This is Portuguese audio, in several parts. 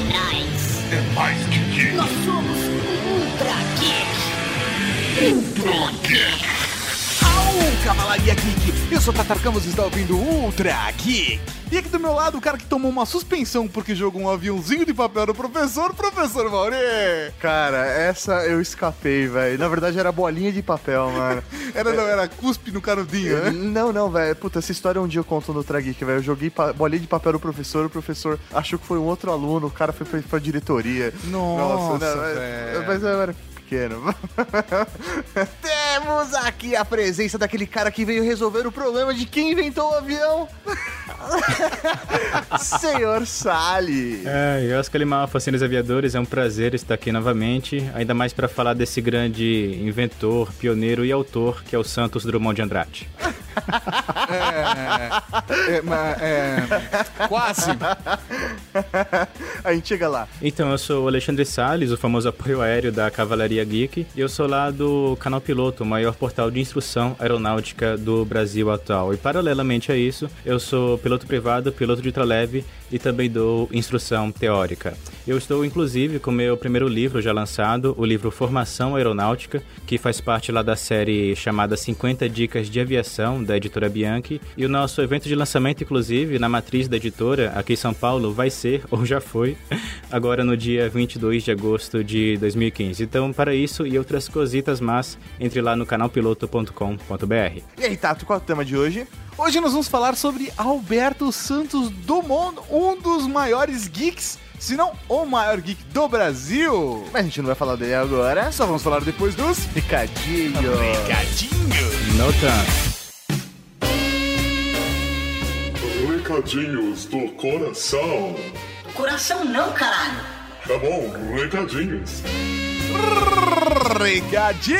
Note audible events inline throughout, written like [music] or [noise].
atrás. É mais que geek. Nós somos Ultra Geek. Ultra Geek. Au, Cavalaria Geek! Eu sou o Tatar Campos e está ouvindo Ultra Geek! E aqui do meu lado, o cara que tomou uma suspensão porque jogou um aviãozinho de papel no professor, professor Mauri! Cara, essa eu escapei, velho. Na verdade era bolinha de papel, mano. [laughs] Era, não, era cuspe no canudinho, né? Não, não, velho. Puta, essa história um dia eu conto no Trageek, velho. Eu joguei bolinha de papel no professor, o professor achou que foi um outro aluno, o cara foi pra, pra diretoria. Nossa, não, mas- velho. Mas eu era pequeno. [laughs] Temos aqui a presença daquele cara que veio resolver o problema de quem inventou o avião. [laughs] Senhor Sally. É, eu, Oscar Lima, Facinos Aviadores, é um prazer estar aqui novamente, ainda mais para falar desse grande inventor, pioneiro e autor que é o Santos Drummond de Andrade. É, mas, é, quase. A gente chega lá. Então, eu sou o Alexandre Salles, o famoso apoio aéreo da Cavalaria Geek, e eu sou lá do Canal Piloto, o maior portal de instrução aeronáutica do Brasil atual. E paralelamente a isso, eu sou piloto privado, piloto de ultraleve e também dou instrução teórica. Eu estou, inclusive, com meu primeiro livro já lançado, o livro Formação Aeronáutica, que faz parte lá da série chamada 50 Dicas de Aviação, da editora Bianchi. E o nosso evento de lançamento, inclusive, na matriz da editora, aqui em São Paulo, vai ser, [laughs] ou já foi, agora no dia 22 de agosto de 2015. Então, para isso e outras cositas más, entre lá no canalpiloto.com.br. E aí, Tato, qual é o tema de hoje? Hoje nós vamos falar sobre Alberto Santos Dumont, um dos maiores geeks, se não o maior geek do Brasil. Mas a gente não vai falar dele agora. Só vamos falar depois dos Recadinho. recadinhos. No tanto. Recadinhos do coração. Coração não, caralho. Tá bom, recadinhos. Recadinhos,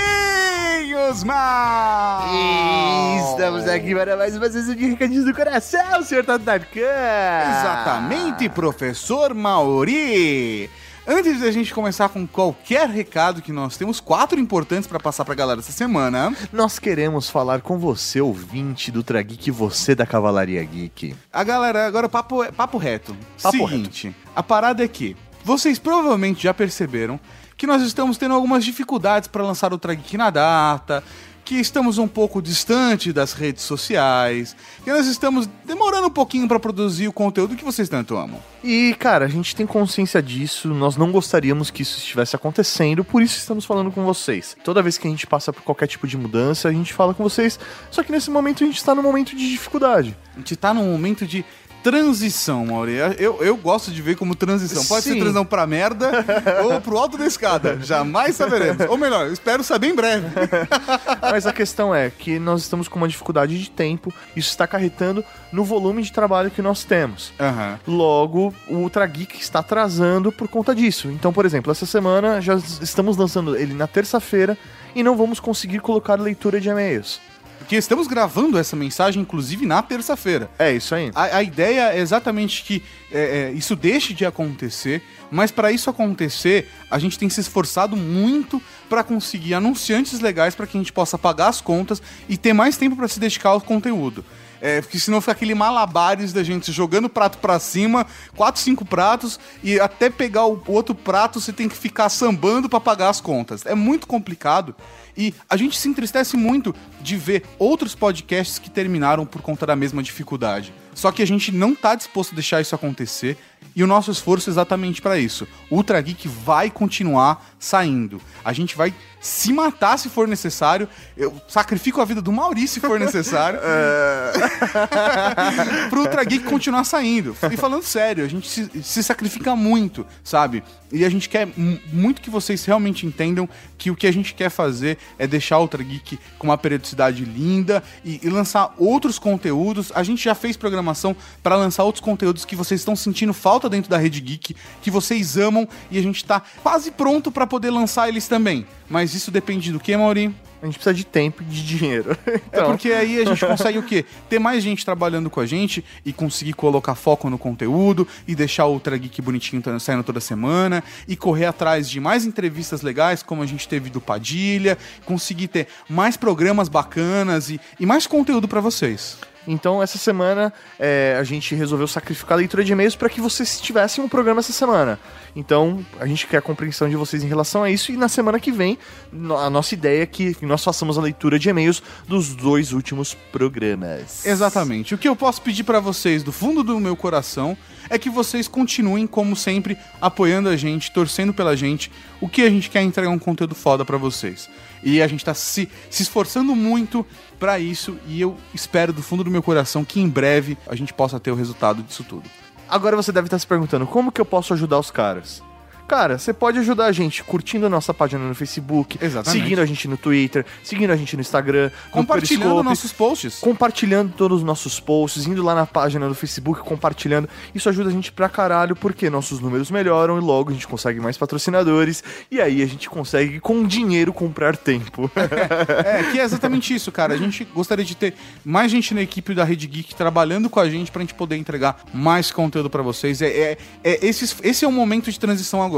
mas... E estamos aqui para mais uma sessão de recadinhos do coração, senhor Tato Darkan. Exatamente, professor Mauri. Antes de a gente começar com qualquer recado que nós temos, quatro importantes para passar pra galera essa semana. Nós queremos falar com você, ouvinte do Trageek, você da Cavalaria Geek. A galera, agora papo, papo reto. Papo Seguinte, a parada é que vocês provavelmente já perceberam que nós estamos tendo algumas dificuldades para lançar o Trageek na data, que estamos um pouco distante das redes sociais, que nós estamos demorando um pouquinho para produzir o conteúdo que vocês tanto amam. E, cara, a gente tem consciência disso, nós não gostaríamos que isso estivesse acontecendo, por isso estamos falando com vocês. Toda vez que a gente passa por qualquer tipo de mudança, a gente fala com vocês, só que nesse momento a gente está num momento de dificuldade. A gente tá num momento de transição, Mauri. Eu, eu gosto de ver como transição. Pode ser Sim. transição pra merda [laughs] ou pro alto da escada. Jamais saberemos. Ou melhor, espero saber em breve. [laughs] Mas a questão é que nós estamos com uma dificuldade de tempo, isso está acarretando no volume de trabalho que nós temos. Aham. Logo, o Ultra Geek está atrasando por conta disso. Então, por exemplo, essa semana já estamos lançando ele na terça-feira e não vamos conseguir colocar leitura de e-mails. Porque estamos gravando essa mensagem, inclusive, na terça-feira. É isso aí. A, a ideia é exatamente que é, é, isso deixe de acontecer, mas para isso acontecer, a gente tem se esforçado muito para conseguir anunciantes legais para que a gente possa pagar as contas e ter mais tempo para se dedicar ao conteúdo. É, porque senão fica aquele malabares da gente jogando prato pra cima, quatro, cinco pratos, e até pegar o outro prato você tem que ficar sambando pra pagar as contas. É muito complicado. E a gente se entristece muito de ver outros podcasts que terminaram por conta da mesma dificuldade. Só que a gente não tá disposto a deixar isso acontecer e o nosso esforço é exatamente para isso. O Ultra Geek vai continuar saindo. A gente vai se matar se for necessário. Eu sacrifico a vida do Maurício se for necessário. [laughs] [laughs] pro Ultra Geek continuar saindo. E falando sério, a gente se, se sacrifica muito, sabe? E a gente quer mu- muito que vocês realmente entendam que o que a gente quer fazer é deixar o Ultra Geek com uma periodicidade linda e, e lançar outros conteúdos. A gente já fez programação para lançar outros conteúdos que vocês estão sentindo falta dentro da Rede Geek, que vocês amam e a gente tá quase pronto para poder lançar eles também. Mas isso depende do que, Mauri? A gente precisa de tempo e de dinheiro. [laughs] É Então, porque aí a gente consegue o quê? Ter mais gente trabalhando com a gente e conseguir colocar foco no conteúdo e deixar o Ultra Geek bonitinho saindo toda semana e correr atrás de mais entrevistas legais, como a gente teve do Padilha, conseguir ter mais programas bacanas e, e mais conteúdo pra vocês. Então, essa semana é, a gente resolveu sacrificar a leitura de e-mails para que vocês tivessem um programa essa semana. Então, a gente quer a compreensão de vocês em relação a isso. E na semana que vem, a nossa ideia é que nós façamos a leitura de e-mails dos dois últimos programas. Exatamente. O que eu posso pedir pra vocês do fundo do meu coração é que vocês continuem, como sempre, apoiando a gente, torcendo pela gente. O que a gente quer é entregar um conteúdo foda pra vocês. E a gente tá se, se esforçando muito pra isso. E eu espero do fundo do meu coração que em breve a gente possa ter o resultado disso tudo. Agora você deve estar se perguntando, como que eu posso ajudar os caras? Cara, você pode ajudar a gente curtindo a nossa página no Facebook, Exatamente. seguindo a gente no Twitter, seguindo a gente no Instagram, no Compartilhando Periscope, nossos posts. compartilhando todos os nossos posts, indo lá na página do Facebook, compartilhando. Isso ajuda a gente pra caralho, porque nossos números melhoram e logo a gente consegue mais patrocinadores e aí a gente consegue com dinheiro comprar tempo. [laughs] É, que é exatamente isso, cara. A gente gostaria de ter mais gente na equipe da Rede Geek trabalhando com a gente pra gente poder entregar mais conteúdo pra vocês. É, é, é esse, esse é o momento de transição agora.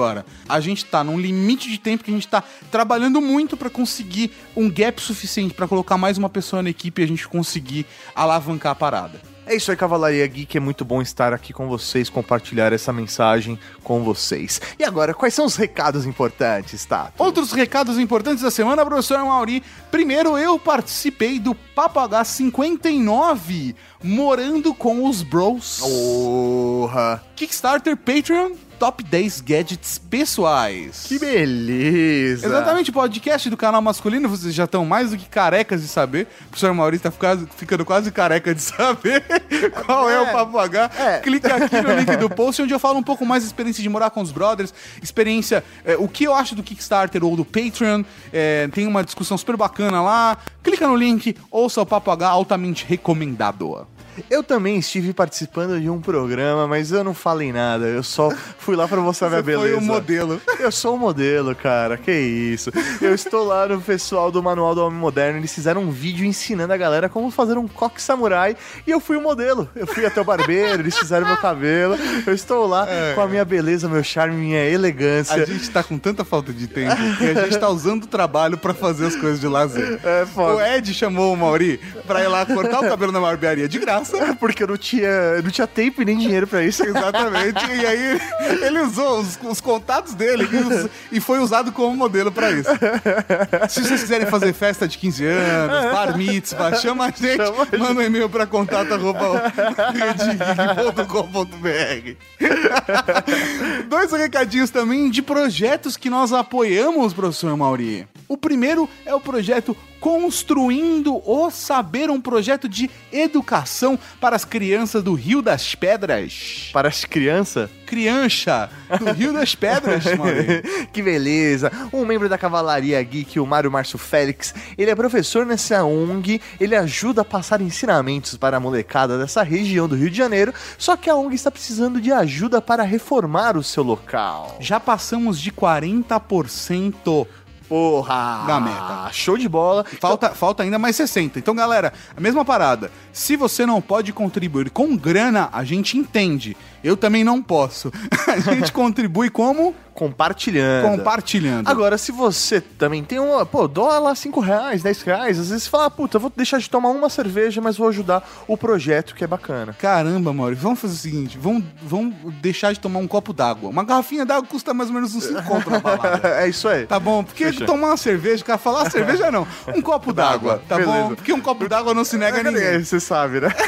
A gente tá num limite de tempo que a gente tá trabalhando muito pra conseguir um gap suficiente pra colocar mais uma pessoa na equipe e a gente conseguir alavancar a parada. É isso aí, Cavalaria Geek. É muito bom estar aqui com vocês, compartilhar essa mensagem com vocês. E agora, quais são os recados importantes, tá? Outros recados importantes da semana, professor Mauri. Primeiro, eu participei do Papo H59, morando com os bros. Porra! Kickstarter, Patreon, Top 10 Gadgets Pessoais. Que beleza! Exatamente, podcast do canal masculino, vocês já estão mais do que carecas de saber. O professor Maurício tá ficando, ficando quase careca de saber [laughs] qual é, É. o Papo H. É. Clica aqui no link do post, onde eu falo um pouco mais da experiência de morar com os brothers, experiência, é, o que eu acho do Kickstarter ou do Patreon. É, tem uma discussão super bacana lá. Clica no link, ouça o Papo H, altamente recomendado. Eu também estive participando de um programa, mas eu não falei nada. Eu só fui lá pra mostrar minha Você foi beleza. o modelo. Eu sou o modelo, cara. Que isso. Eu estou lá no pessoal do Manual do Homem Moderno. Eles fizeram um vídeo ensinando a galera como fazer um coque samurai. E eu fui o modelo. Eu fui até o barbeiro, eles fizeram meu cabelo. Eu estou lá com a minha beleza, meu charme, minha elegância. A gente tá com tanta falta de tempo que a gente tá usando o trabalho pra fazer as coisas de lazer. É foda. O Ed chamou o Mauri pra ir lá cortar o cabelo na barbearia de graça. [laughs] Porque eu não tinha, não tinha tempo e nem dinheiro pra isso. [laughs] Exatamente. E aí ele usou os, os contatos dele e foi usado como modelo pra isso. Se vocês quiserem fazer festa de 15 anos, bar mitzvah, [laughs] chama a gente, Chama gente. manda um e-mail pra contato.com.br. Dois recadinhos também de projetos que nós apoiamos, professor Mauri. O primeiro é o projeto Construindo o Saber, um projeto de educação para as crianças do Rio das Pedras. Para as crianças. Criança do Rio das Pedras, Mauri. [laughs] que beleza! Um membro da Cavalaria Geek, o Mário Márcio Félix, ele é professor nessa ONG, ele ajuda a passar ensinamentos para a molecada dessa região do Rio de Janeiro, só que a ONG está precisando de ajuda para reformar o seu local. Já passamos de 40%. Porra! Da meta. Show de bola! Falta, falta ainda mais 60. Então, galera, a mesma parada. Se você não pode contribuir com grana, a gente entende. Eu também não posso. [laughs] A gente contribui como? Compartilhando. Compartilhando. Agora, se você também tem um. Pô, doa lá 5 reais, 10 reais. Às vezes você fala, ah, puta, vou deixar de tomar uma cerveja, mas vou ajudar o projeto que é bacana. Caramba, Maurício, vamos fazer o seguinte: vamos, vamos deixar de tomar um copo d'água. Uma garrafinha d'água custa mais ou menos uns 5 conto na balada. [laughs] é isso aí. Tá bom? Porque Fechou. tomar uma cerveja, o cara falar "Ah, cerveja não, um copo d'água, tá Beleza. bom? Porque um copo d'água não se nega a ninguém. É, Você sabe, né? [laughs]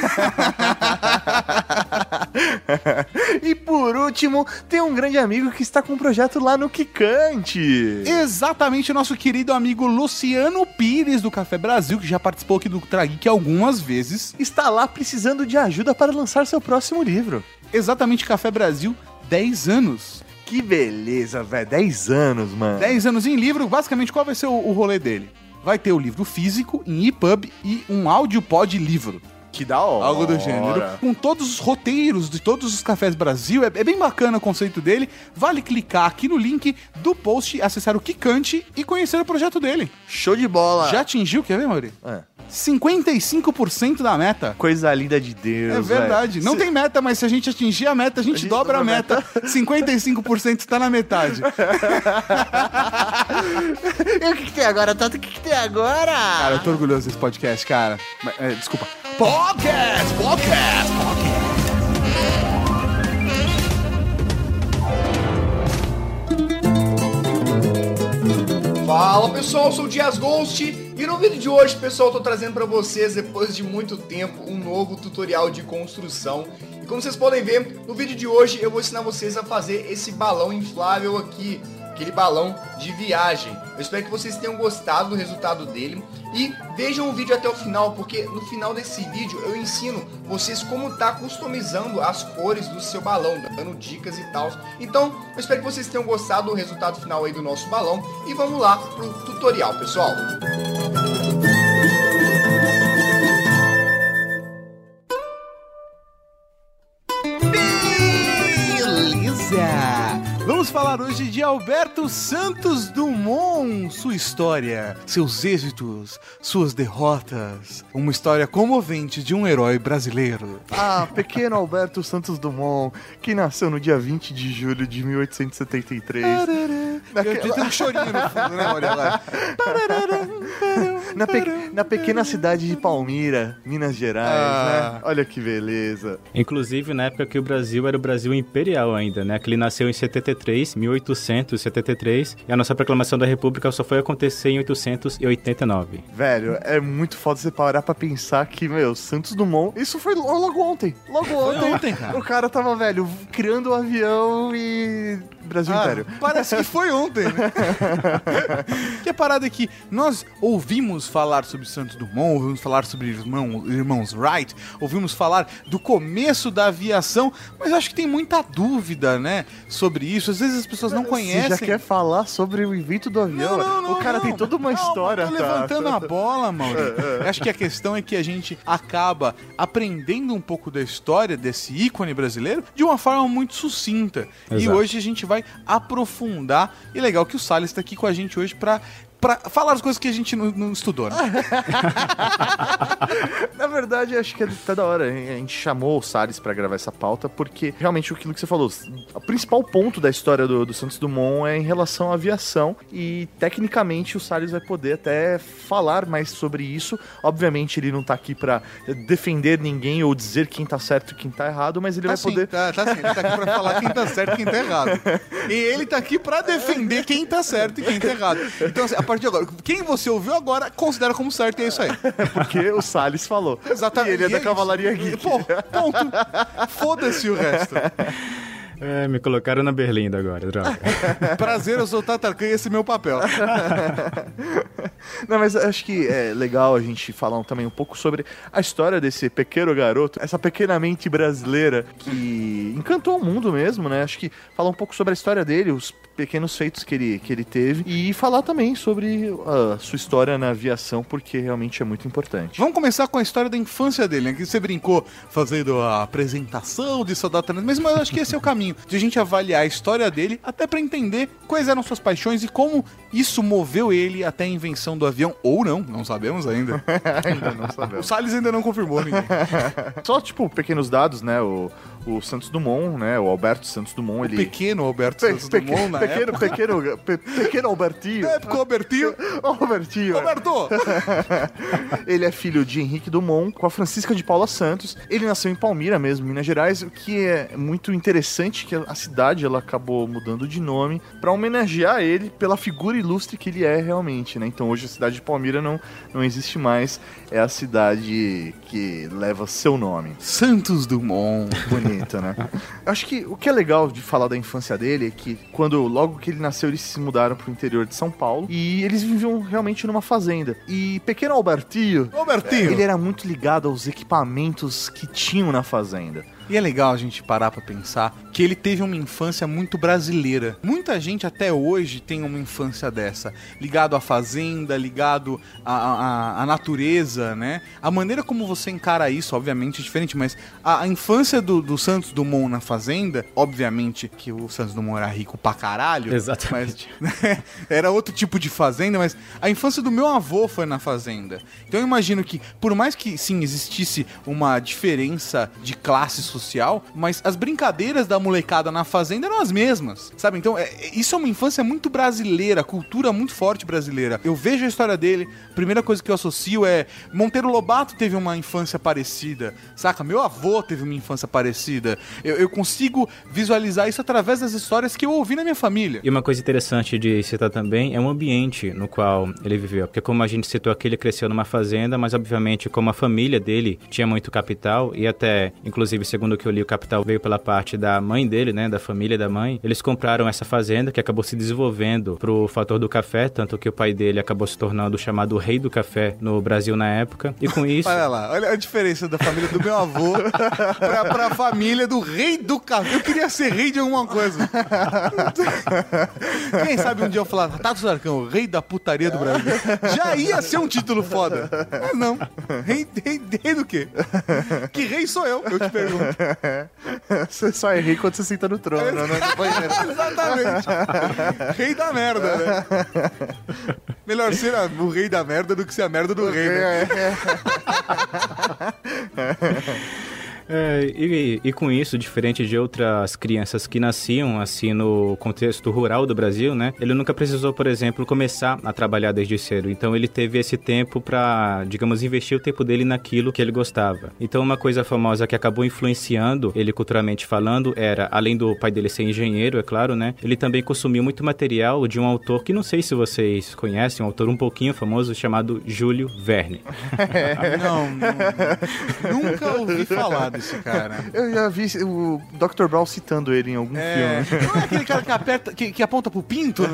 [laughs] e por último, tem um grande amigo que está com um projeto lá no Kikante. Exatamente, o nosso querido amigo Luciano Pires do Café Brasil, que já participou aqui do Trageek algumas vezes. Está lá precisando de ajuda para lançar seu próximo livro. Exatamente, Café Brasil, 10 anos. Que beleza, velho. 10 anos, mano. 10 anos em livro, basicamente qual vai ser o, o rolê dele? Vai ter o livro físico em EPUB e um audiopod livro. Que da hora. Algo do gênero. Com todos os roteiros de todos os cafés Brasil. É, é bem bacana o conceito dele. Vale clicar aqui no link do post, acessar o Kikante e conhecer o projeto dele. Show de bola. Já atingiu, quer ver, Mauri? É. 55% da meta. Coisa linda de Deus. É verdade. velho. Não Se- tem meta, mas se a gente atingir a meta, a gente, gente dobra a dobra a meta. 55% [laughs] tá na metade. [laughs] E o que, que tem agora, Tato? O que, que tem agora? Cara, eu tô orgulhoso desse podcast, cara. Mas, é, desculpa. Podcast, podcast, podcast. Fala pessoal, eu sou o Dias Ghost e no vídeo de hoje, pessoal, eu tô trazendo pra vocês, depois de muito tempo, um novo tutorial de construção. E como vocês podem ver, no vídeo de hoje eu vou ensinar vocês a fazer esse balão inflável aqui, aquele balão de viagem. Eu espero que vocês tenham gostado do resultado dele e vejam o vídeo até o final, porque no final desse vídeo eu ensino vocês como tá customizando as cores do seu balão, dando dicas e tal. Então, eu espero que vocês tenham gostado do resultado final aí do nosso balão e vamos lá pro tutorial, pessoal. Beleza! Vamos falar hoje de Alberto Santos Dumont, sua história, seus êxitos, suas derrotas, uma história comovente de um herói brasileiro. Ah, pequeno Alberto Santos Dumont, que nasceu no dia 20 de julho de 1873. Eu tenho um chorinho no fundo, né, olha lá. Na, pe- na pequena cidade de Palmira, Minas Gerais, Ah. né? Olha que beleza. Inclusive na época que o Brasil era o Brasil imperial ainda, né? Que ele nasceu em 73, 1873, e a nossa proclamação da República só foi acontecer em 889. Velho, é muito foda você parar pra pensar que, meu, Santos Dumont, isso foi lo- logo ontem. Logo ontem. ontem, cara. O cara tava, velho, criando o avião e. Brasil Ah, Império. parece que foi ontem, né? [laughs] que a parada é que nós ouvimos falar sobre Santos Dumont, ouvimos falar sobre irmão, irmãos Wright, ouvimos falar do começo da aviação, mas acho que tem muita dúvida, né, sobre isso. Às vezes as pessoas não conhecem. Você já quer falar sobre o invento do avião? o cara tem toda uma Não, história, tá? levantando a bola, Mauro. [laughs] Acho que a questão é que a gente acaba aprendendo um pouco da história desse ícone brasileiro de uma forma muito sucinta. E Exato. hoje a gente vai aprofundar. E legal que o Salles está aqui com a gente hoje para Pra falar as coisas que a gente não, não estudou, né? [laughs] Na verdade, acho que é até da hora. A gente chamou o Salles pra gravar essa pauta porque realmente aquilo que você falou, o principal ponto da história do, do Santos Dumont é em relação à aviação e tecnicamente o Salles vai poder até falar mais sobre isso. Obviamente ele não tá aqui pra defender ninguém ou dizer quem tá certo e quem tá errado, mas ele Tá vai sim, poder tá, tá sim. Ele tá aqui pra falar quem tá certo e quem tá errado. E ele tá aqui pra defender quem tá certo e quem tá errado. Então, assim, a partir de agora, quem você ouviu agora, considera como certo e é isso aí. [laughs] porque o Salles falou. Exatamente. E ele é E da isso. Cavalaria Geek. Pô, ponto. Foda-se o resto. [laughs] É, me colocaram na berlinda agora, droga. [laughs] Prazer, eu sou o Tatarkan e esse é meu papel. Não, mas acho que é legal a gente falar também um pouco sobre a história desse pequeno garoto, essa pequena mente brasileira que encantou o mundo mesmo, né? Acho que falar um pouco sobre a história dele, os pequenos feitos que ele, que ele teve e falar também sobre a sua história na aviação, porque realmente é muito importante. Vamos começar com a história da infância dele, né? Que você brincou fazendo a apresentação de Soldado Tenente, mas eu acho que esse é o caminho, de a gente avaliar a história dele, até pra entender quais eram suas paixões e como isso moveu ele até a invenção do avião, ou não, não sabemos ainda. [laughs] Ainda não O sabemos. Salles ainda não confirmou ninguém. Só, tipo, pequenos dados, né? O, o Santos Dumont, né? O Alberto Santos Dumont, O ele... pequeno Alberto Santos Dumont, na pequeno, época. pequeno, pe- pequeno Albertinho. É, porque o Albertinho... [laughs] Albertinho. Alberto! [laughs] Ele é filho de Henrique Dumont com a Francisca de Paula Santos. Ele nasceu em Palmira mesmo, Minas Gerais, o que é muito interessante que a cidade ela acabou mudando de nome para homenagear ele pela figura ilustre que ele é realmente, né? Então hoje a cidade de Palmira não, não existe mais, é a cidade que leva seu nome. Santos Dumont. Bonito, né? Eu acho que o que é legal de falar da infância dele é que quando logo que ele nasceu eles se mudaram pro interior de São Paulo e eles viviam realmente numa fazenda. E pequeno Albertinho, Albertinho! ele era muito ligado aos equipamentos que tinham na fazenda. E é legal a gente parar pra pensar que ele teve uma infância muito brasileira. Muita gente até hoje tem uma infância dessa, ligado à fazenda, ligado à, à- à natureza, né? A maneira como você encara isso, obviamente, é diferente, mas a, a infância do, do Santos Dumont na fazenda, obviamente que o Santos Dumont era rico pra caralho. Exatamente. Mas, né, [laughs] era outro tipo de fazenda, mas a infância do meu avô foi na fazenda. Então eu imagino que, por mais que sim existisse uma diferença de classe social social, mas as brincadeiras da molecada na fazenda eram as mesmas, sabe? Então, é- é- isso é uma infância muito brasileira, cultura muito forte brasileira. Eu vejo a história dele, primeira coisa que eu associo é Monteiro Lobato teve uma infância parecida, saca? Meu avô teve uma infância parecida. Eu, eu consigo visualizar isso através das histórias que eu ouvi na minha família. E uma coisa interessante de citar também é o ambiente no qual ele viveu. Porque como a gente citou aqui, ele cresceu numa fazenda, mas obviamente como a família dele tinha muito capital e até, inclusive, segundo o que eu li, o capital veio pela parte da mãe dele, né, da família da mãe. Eles compraram essa fazenda que acabou se desenvolvendo pro fator do café, tanto que o pai dele acabou se tornando o chamado rei do café no Brasil na época. E com [laughs] isso... Olha lá, olha a diferença da família do meu avô [laughs] pra, pra família do rei do café. Eu queria ser rei de alguma coisa. [laughs] Quem sabe um dia eu falar, Tato Zarcão, rei da putaria do Brasil. Já ia ser um título foda. Mas não. Rei, rei, rei do quê? Que rei sou eu? Eu te pergunto. [laughs] Você só é rei quando você senta no trono, né? [laughs] Exatamente. Rei da merda, né? Melhor ser a- o rei da merda do que ser a merda do rei, né? É, [laughs] e, e com isso, diferente de outras crianças que nasciam assim no contexto rural do Brasil, né? Ele nunca precisou, por exemplo, começar a trabalhar desde cedo. Então ele teve esse tempo para, digamos, investir o tempo dele naquilo que ele gostava. Então uma coisa famosa que acabou influenciando ele culturalmente falando era, além do pai dele ser engenheiro, é claro, né? Ele também consumiu muito material de um autor que não sei se vocês conhecem, um autor um pouquinho famoso chamado Júlio Verne. [laughs] Não, não, nunca ouvi falar desse cara. [laughs] Eu já vi o Dr. Brown citando ele em algum É, filme. não é aquele cara que, aperta, que, que aponta pro pinto? [laughs]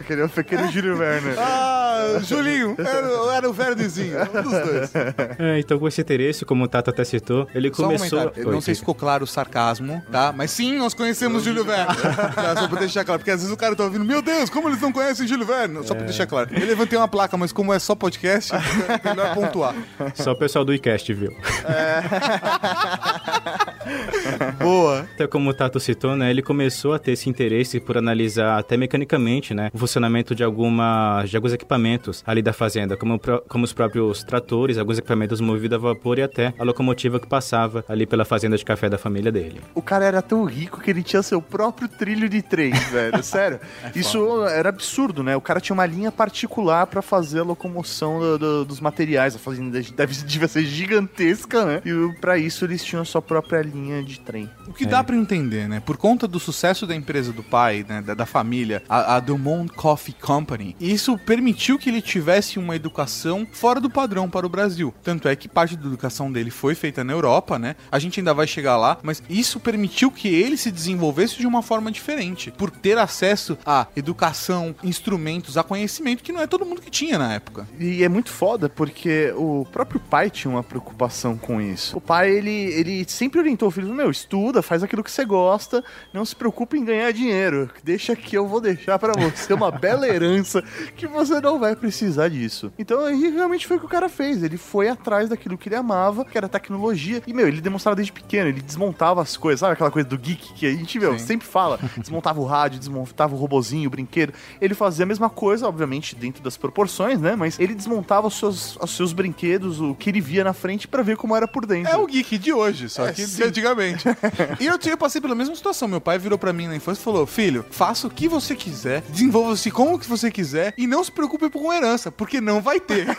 Aquele é pequeno Júlio Werner. Ah, Julinho, era, era o Verdezinho, um dos dois. [laughs] É, então com esse interesse, como o Tato até citou, ele Só um começou... Oi, não sei se ficou claro o sarcasmo, tá? Mas sim, nós conhecemos Júlio Verne. Tá, só pra deixar claro, porque às vezes o cara tá ouvindo, meu Deus, como eles não conhecem Júlio Verne? Só pra deixar claro. Eu levantei uma placa, mas como é só podcast, é melhor pontuar. Só o pessoal do iCast viu. [laughs] Boa. Até como o Tato citou, né, ele começou a ter esse interesse por analisar até mecanicamente, né, o funcionamento de, alguma, de alguns equipamentos ali da fazenda, como, como os próprios tratores, alguns equipamentos movidos a vapor e até a locomotiva que passava ali pela fazenda de café da família dele. O cara era tão rico que ele tinha seu próprio trilho de trem, [laughs] velho. Sério. Isso era absurdo, né? O cara tinha uma linha particular pra fazer a locomoção do- do- dos materiais. A fazenda deve, devia ser gigantesca, né? E pra isso eles tinham a sua própria linha de trem. O que dá pra entender, né? Por conta do sucesso da empresa do pai, né, da, da família, a, a Dumont Coffee Company, isso permitiu que ele tivesse uma educação fora do padrão para o Brasil. Tanto é que parte da educação dele foi feita na Europa, né? A gente ainda vai chegar lá, mas isso permitiu que ele se desenvolvesse de uma forma diferente, por ter acesso a educação, instrumentos, a conhecimento que não é todo mundo que tinha na época. E é muito foda porque o próprio pai tinha uma preocupação com isso. O pai, ele, ele sempre orientou o filho, meu, estuda, faz aquilo que você gosta, não se preocupe em ganhar dinheiro. Deixa que eu vou deixar pra você uma bela herança que você não vai precisar disso. Então aí realmente foi o que o cara fez. Ele foi atrás daquilo que ele amava, que era tecnologia. E, meu, ele demonstrava desde pequeno, ele desmontava as coisas, sabe aquela coisa do geek que a gente, meu, Sim. sempre fala. Desmontava o rádio, desmontava o robozinho, o brinquedo. Ele fazia a mesma coisa, obviamente, dentro das proporções, né? Mas ele desmontava os seus, os seus brinquedos, o que ele via na frente pra ver como era por dentro. É o geek de hoje, só É, que de sim. antigamente. [laughs] e eu, eu passei pela mesma situação. Meu pai virou pra mim na infância e falou: Filho, faça o que você quiser, desenvolva-se como que você quiser e não se preocupe com herança, porque não vai ter. [laughs]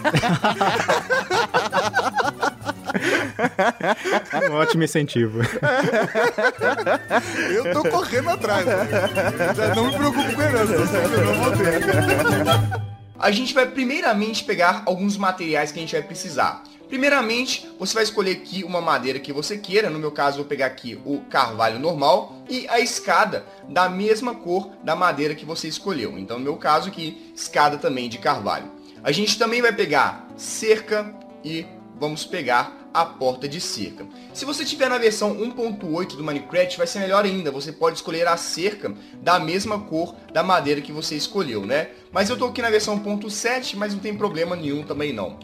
Um ótimo incentivo. [laughs] eu tô correndo atrás. né? Já não me preocupo com herança, eu sei que eu não vou ter. A gente vai primeiramente pegar alguns materiais que a gente vai precisar. Primeiramente, você vai escolher aqui uma madeira que você queira. No meu caso, eu vou pegar aqui o carvalho normal e a escada da mesma cor da madeira que você escolheu. Então, no meu caso aqui, escada também de carvalho. A gente também vai pegar cerca e vamos pegar a porta de cerca. Se você tiver na versão 1.8 do Minecraft, vai ser melhor ainda. Você pode escolher a cerca da mesma cor da madeira que você escolheu, né? Mas eu tô aqui na versão 1.7, mas não tem problema nenhum também não.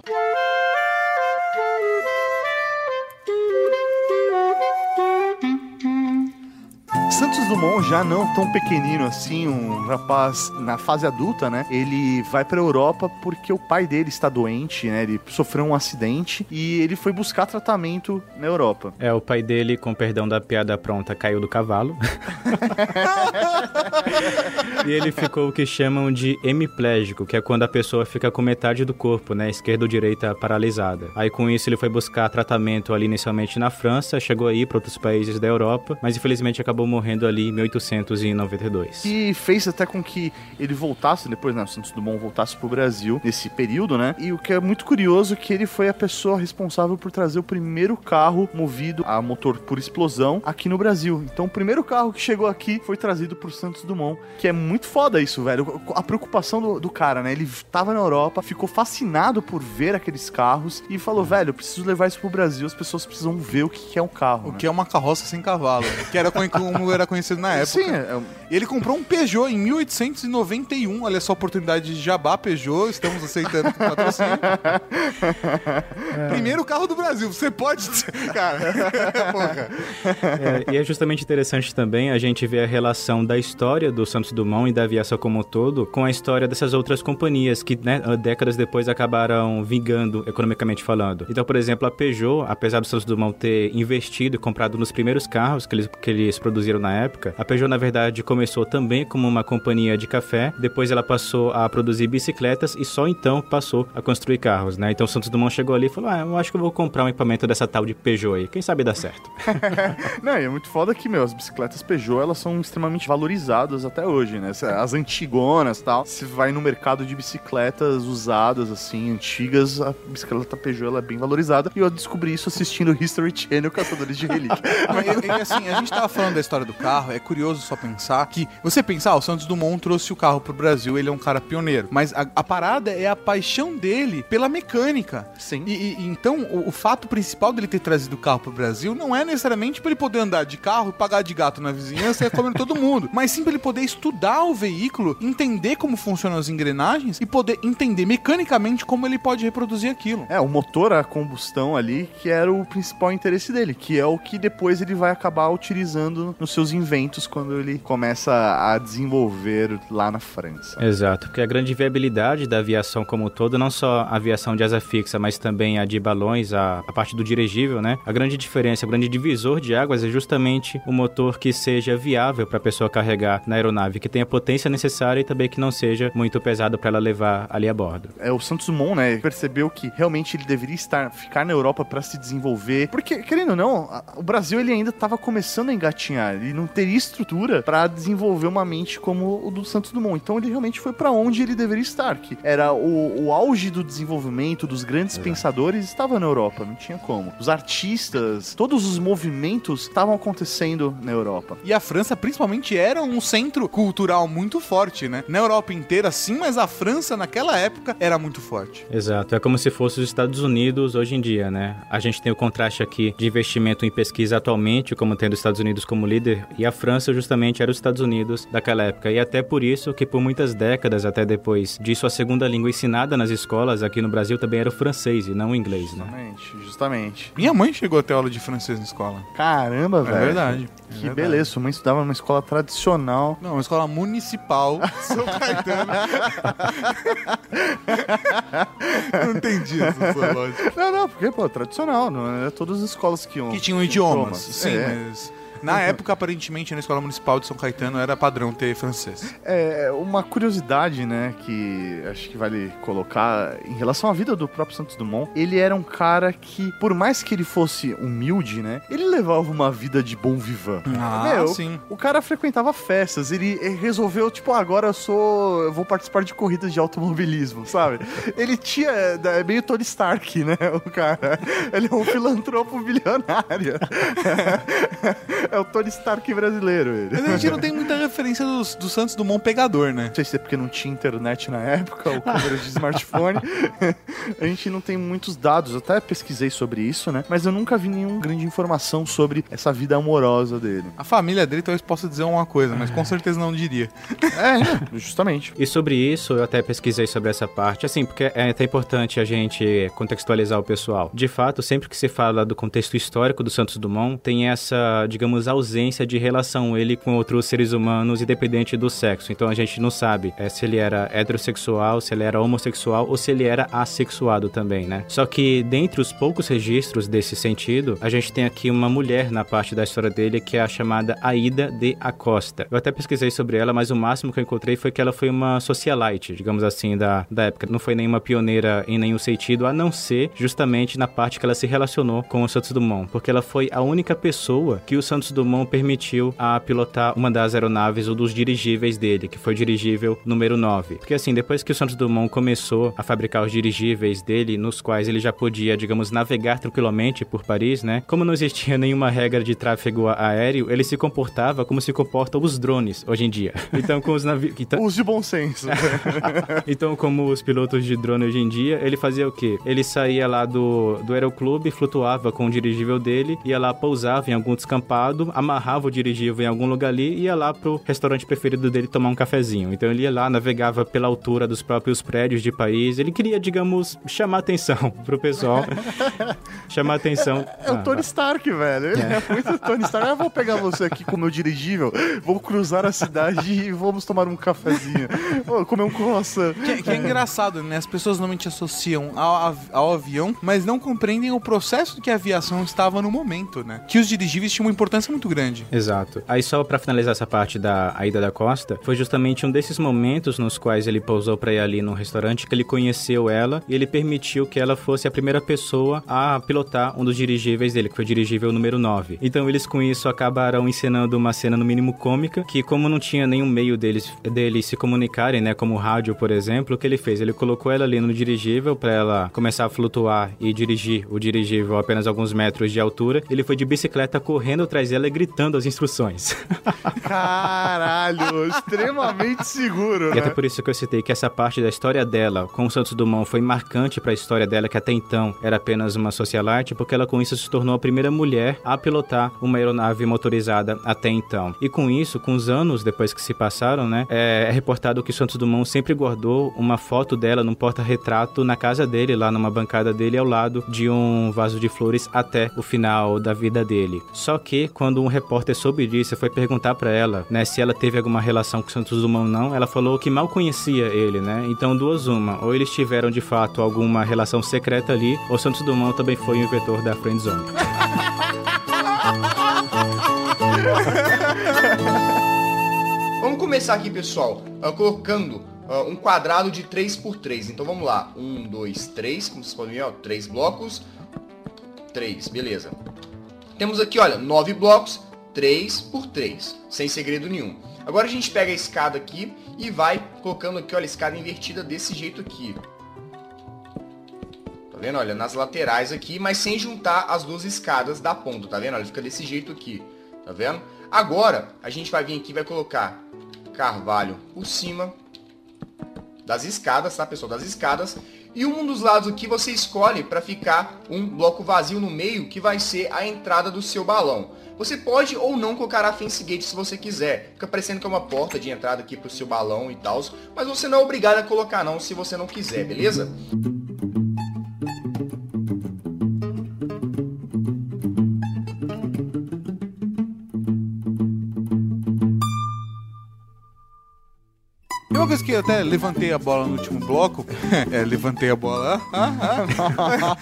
Santos Dumont, já não tão pequenino assim, um rapaz na fase adulta, né? Ele vai pra Europa porque o pai dele está doente, né? Ele sofreu um acidente e ele foi buscar tratamento na Europa. É, o pai dele, com perdão da piada pronta, caiu do cavalo. [laughs] e ele ficou o que chamam de hemiplégico, que é quando a pessoa fica com metade do corpo, né, esquerda ou direita paralisada. Aí com isso ele foi buscar tratamento ali inicialmente na França, chegou aí para outros países da Europa, mas infelizmente acabou morrendo ali em 1892. E fez até com que ele voltasse, depois, né, o Santos Dumont voltasse pro Brasil nesse período, né? E o que é muito curioso é que ele foi a pessoa responsável por trazer o primeiro carro movido a motor por explosão aqui no Brasil. Então o primeiro carro que chegou aqui foi trazido por Santos Dumont, que é muito foda isso, velho. A preocupação do, do cara, né? Ele tava na Europa, ficou fascinado por ver aqueles carros e falou, velho, eu preciso levar isso pro Brasil, as pessoas precisam ver o que é um carro. O né? que é uma carroça sem cavalo, que era co- como [laughs] era conhecido na época. Sim, é, E ele comprou um Peugeot em 1891. Olha só a oportunidade de jabá Peugeot. Estamos aceitando patrocínio. [laughs] Primeiro carro do Brasil. Você pode. Cara, [laughs] porra. É, e é justamente interessante também a gente ver a relação da história do Santos Dumont e da aviação como um todo com a história dessas outras companhias que, né, décadas depois acabaram vingando economicamente falando. Então, por exemplo, a Peugeot, apesar do Santos Dumont ter investido e comprado nos primeiros carros que eles, que eles produziram na época, a Peugeot, na verdade, começou também como uma companhia de café, depois ela passou a produzir bicicletas e só então passou a construir carros, né? Então, o Santos Dumont chegou ali e falou, ah, eu acho que eu vou comprar um equipamento dessa tal de Peugeot aí, quem sabe dá certo. [laughs] Não, e é muito foda que, meu, as bicicletas Peugeot, elas são extremamente valorizadas até hoje, né? As antigonas e tal. Se vai no mercado de bicicletas usadas, assim, antigas, a bicicleta Peugeot, ela é bem valorizada. E eu descobri isso assistindo History Channel Caçadores de Relíquia. Mas, [laughs] e, e, assim, a gente tava falando da história do carro, é curioso só pensar que você pensar, ah, o Santos Dumont trouxe o carro pro Brasil, ele é um cara pioneiro. Mas a, a parada é a paixão dele pela mecânica. Sim. E, e- então, o, o fato principal dele ter trazido o carro pro Brasil não é necessariamente pra ele poder andar de carro e pagar de gato na vizinhança e comer todo mundo, mas sim pra ele poder estudar o veículo, entender como funcionam as engrenagens e poder entender mecanicamente como ele pode reproduzir aquilo. É, o motor a combustão ali, que era o principal interesse dele, que é o que depois ele vai acabar utilizando nos seus inventos quando ele começa a desenvolver lá na França. Exato, porque a grande viabilidade da aviação como um todo, não só a aviação de asa fixa, mas também a de balões, a, a parte do dirigível, né? A grande diferença, o grande divisor de águas é justamente o motor que seja viável para a pessoa carregar na aeronave, que tenha a potência necessária e também que não seja muito pesado para ela levar ali a bordo. É, o Santos Dumont, né, percebeu que realmente ele deveria estar ficar na Europa para se desenvolver, porque querendo ou não, a- o Brasil ele ainda estava começando a engatinhar, ele não teria estrutura para desenvolver uma mente como o do Santos Dumont. Então ele realmente foi para onde ele deveria estar, que era o, o auge do desenvolvimento dos grandes pensadores estava na Europa, não tinha como. Os artistas, todos os movimentos estavam acontecendo na Europa. E a França, principalmente, era um centro cultural muito forte, né? Na Europa inteira, sim, mas a França, naquela época, era muito forte. Exato, é como se fosse os Estados Unidos hoje em dia, né? A gente tem o contraste aqui de investimento em pesquisa atualmente, como tendo os Estados Unidos como líder, e a França justamente era os Estados Unidos daquela época. E até por isso que por muitas décadas, até depois disso, a segunda língua ensinada nas escolas aqui no Brasil também era o francês e não o inglês, né? Justamente, justamente. Minha mãe chegou a ter aula de francês na escola. Caramba, É velho. verdade. É Que verdade. beleza, sua mãe estudava numa escola tradicional. Não, uma escola municipal, [laughs] São Caetano. [laughs] Não entendi essa sua lógica. Não, não, porque, pô, tradicional, não é todas as escolas que iam. Que tinham idiomas, sim, É, mas... Na época, aparentemente, na escola municipal de São Caetano era padrão ter francês. é uma curiosidade, né, que acho que vale colocar em relação à vida do próprio Santos Dumont. Ele era um cara que, por mais que ele fosse humilde, né, ele levava uma vida de bom vivan. Ah, Meu, sim. O cara frequentava festas, ele ele resolveu, tipo, ah, agora eu sou. Eu vou participar de corridas de automobilismo, sabe? ele tinha. É meio Tony Stark, né? O cara. Ele é um [laughs] filantropo bilionário. É o Tony Stark brasileiro, ele. Mas a gente não tem muita referência dos, do Santos Dumont pegador, né? Não sei se é porque não tinha internet na época, ou câmera de smartphone. [laughs] a gente não tem muitos dados. Eu até pesquisei sobre isso, né? Mas eu nunca vi nenhuma grande informação sobre essa vida amorosa dele. A família dele talvez possa dizer uma coisa, mas com certeza não diria. [laughs] É, justamente. E sobre isso, eu até pesquisei sobre essa parte, assim, porque é até importante a gente contextualizar o pessoal. De fato, sempre que se fala do contexto histórico do Santos Dumont, tem essa, digamos, digamos, ausência de relação ele com outros seres humanos, independente do sexo. Então a gente não sabe é, se ele era heterossexual, se ele era homossexual ou se ele era assexuado também, né? Só que dentre os poucos registros desse sentido, a gente tem aqui uma mulher na parte da história dele que é a chamada Aida de Acosta. Eu até pesquisei sobre ela, mas o máximo que eu encontrei foi que ela foi uma socialite, digamos assim, da, da época. Não foi nenhuma pioneira em nenhum sentido, a não ser justamente na parte que ela se relacionou com o Santos Dumont, porque ela foi a única pessoa que o Santos Dumont permitiu a pilotar uma das aeronaves ou dos dirigíveis dele, que foi o dirigível número 9. Porque assim, depois que o Santos Dumont começou a fabricar os dirigíveis dele, nos quais ele já podia, digamos, navegar tranquilamente por Paris, né? Como não existia nenhuma regra de tráfego aéreo, ele se comportava como se comportam os drones hoje em dia. [laughs] Então, com os navios. Então... Use de bom senso. [laughs] então, como os pilotos de drone hoje em dia, ele fazia o quê? Ele saía lá do, do aeroclube, flutuava com o dirigível dele, ia lá, pousava em algum descampado, amarrava o dirigível em algum lugar ali e ia lá pro restaurante preferido dele tomar um cafezinho. Então ele ia lá, navegava pela altura dos próprios prédios de país. Ele queria, digamos, chamar atenção [laughs] pro pessoal. [laughs] chamar atenção. É, o Tony Stark, velho. Ele é. muito Tony Stark. Eu vou pegar você aqui com o meu dirigível, vou cruzar a cidade e vamos tomar um cafezinho. Vou comer um croissant. Que, que é engraçado, né? As pessoas normalmente associam ao, ao avião, mas não compreendem o processo que a aviação estava no momento, né? Que os dirigíveis tinham uma importância muito grande. Exato. Aí só para finalizar essa parte da ida da costa, foi justamente um desses momentos nos quais ele pousou para ir ali no restaurante que ele conheceu ela e ele permitiu que ela fosse a primeira pessoa a pilotar um dos dirigíveis dele, que foi o dirigível número 9. Então eles com isso acabaram encenando uma cena no mínimo cômica, que como não tinha nenhum meio deles, deles se comunicarem, né, como rádio, por exemplo, o que ele fez? Ele colocou ela ali no dirigível para ela começar a flutuar e dirigir o dirigível a apenas alguns metros de altura. Ele foi de bicicleta correndo atrás dela e gritando as instruções. Caralho, [laughs] extremamente seguro, E né? até por isso que eu citei que essa parte da história dela com o Santos Dumont foi marcante para a história dela, que até então era apenas uma socialite, porque ela com isso se tornou a primeira mulher a pilotar uma aeronave motorizada até então. E com isso, com os anos depois que se passaram, né, é, é reportado que o Santos Dumont sempre guardou uma foto dela num porta-retrato na casa dele, lá numa bancada dele, ao lado de um vaso de flores até o final da vida dele. Só que quando um repórter soube disso, foi perguntar para ela, né, se ela teve alguma relação com Santos Dumont ou não, ela falou que mal conhecia ele, né? Então duas uma, ou eles tiveram de fato alguma relação secreta ali, ou Santos Dumont também foi o inventor da friendzone. [laughs] Vamos começar aqui, pessoal, ah, colocando ah, um quadrado de 3 por 3. Então vamos lá. 1, 2, 3. Como vocês podem ver, ó, 3 blocos. 3, beleza. Temos aqui, olha, 9 blocos, 3 por 3. Sem segredo nenhum. Agora a gente pega a escada aqui e vai colocando aqui, olha, a escada invertida desse jeito aqui. Tá vendo? Olha, nas laterais aqui, mas sem juntar as duas escadas da ponta, tá vendo? Olha, fica desse jeito aqui, tá vendo? Agora, a gente vai vir aqui e vai colocar carvalho por cima das escadas, tá, pessoal? Das escadas. E um dos lados aqui você escolhe para ficar um bloco vazio no meio, que vai ser a entrada do seu balão. Você pode ou não colocar a fence gate se você quiser. Fica parecendo que é uma porta de entrada aqui pro seu balão e tal. Mas você não é obrigado a colocar não se você não quiser, beleza? Coisa que eu até levantei a bola no último bloco, [laughs] é, levantei a bola, ah,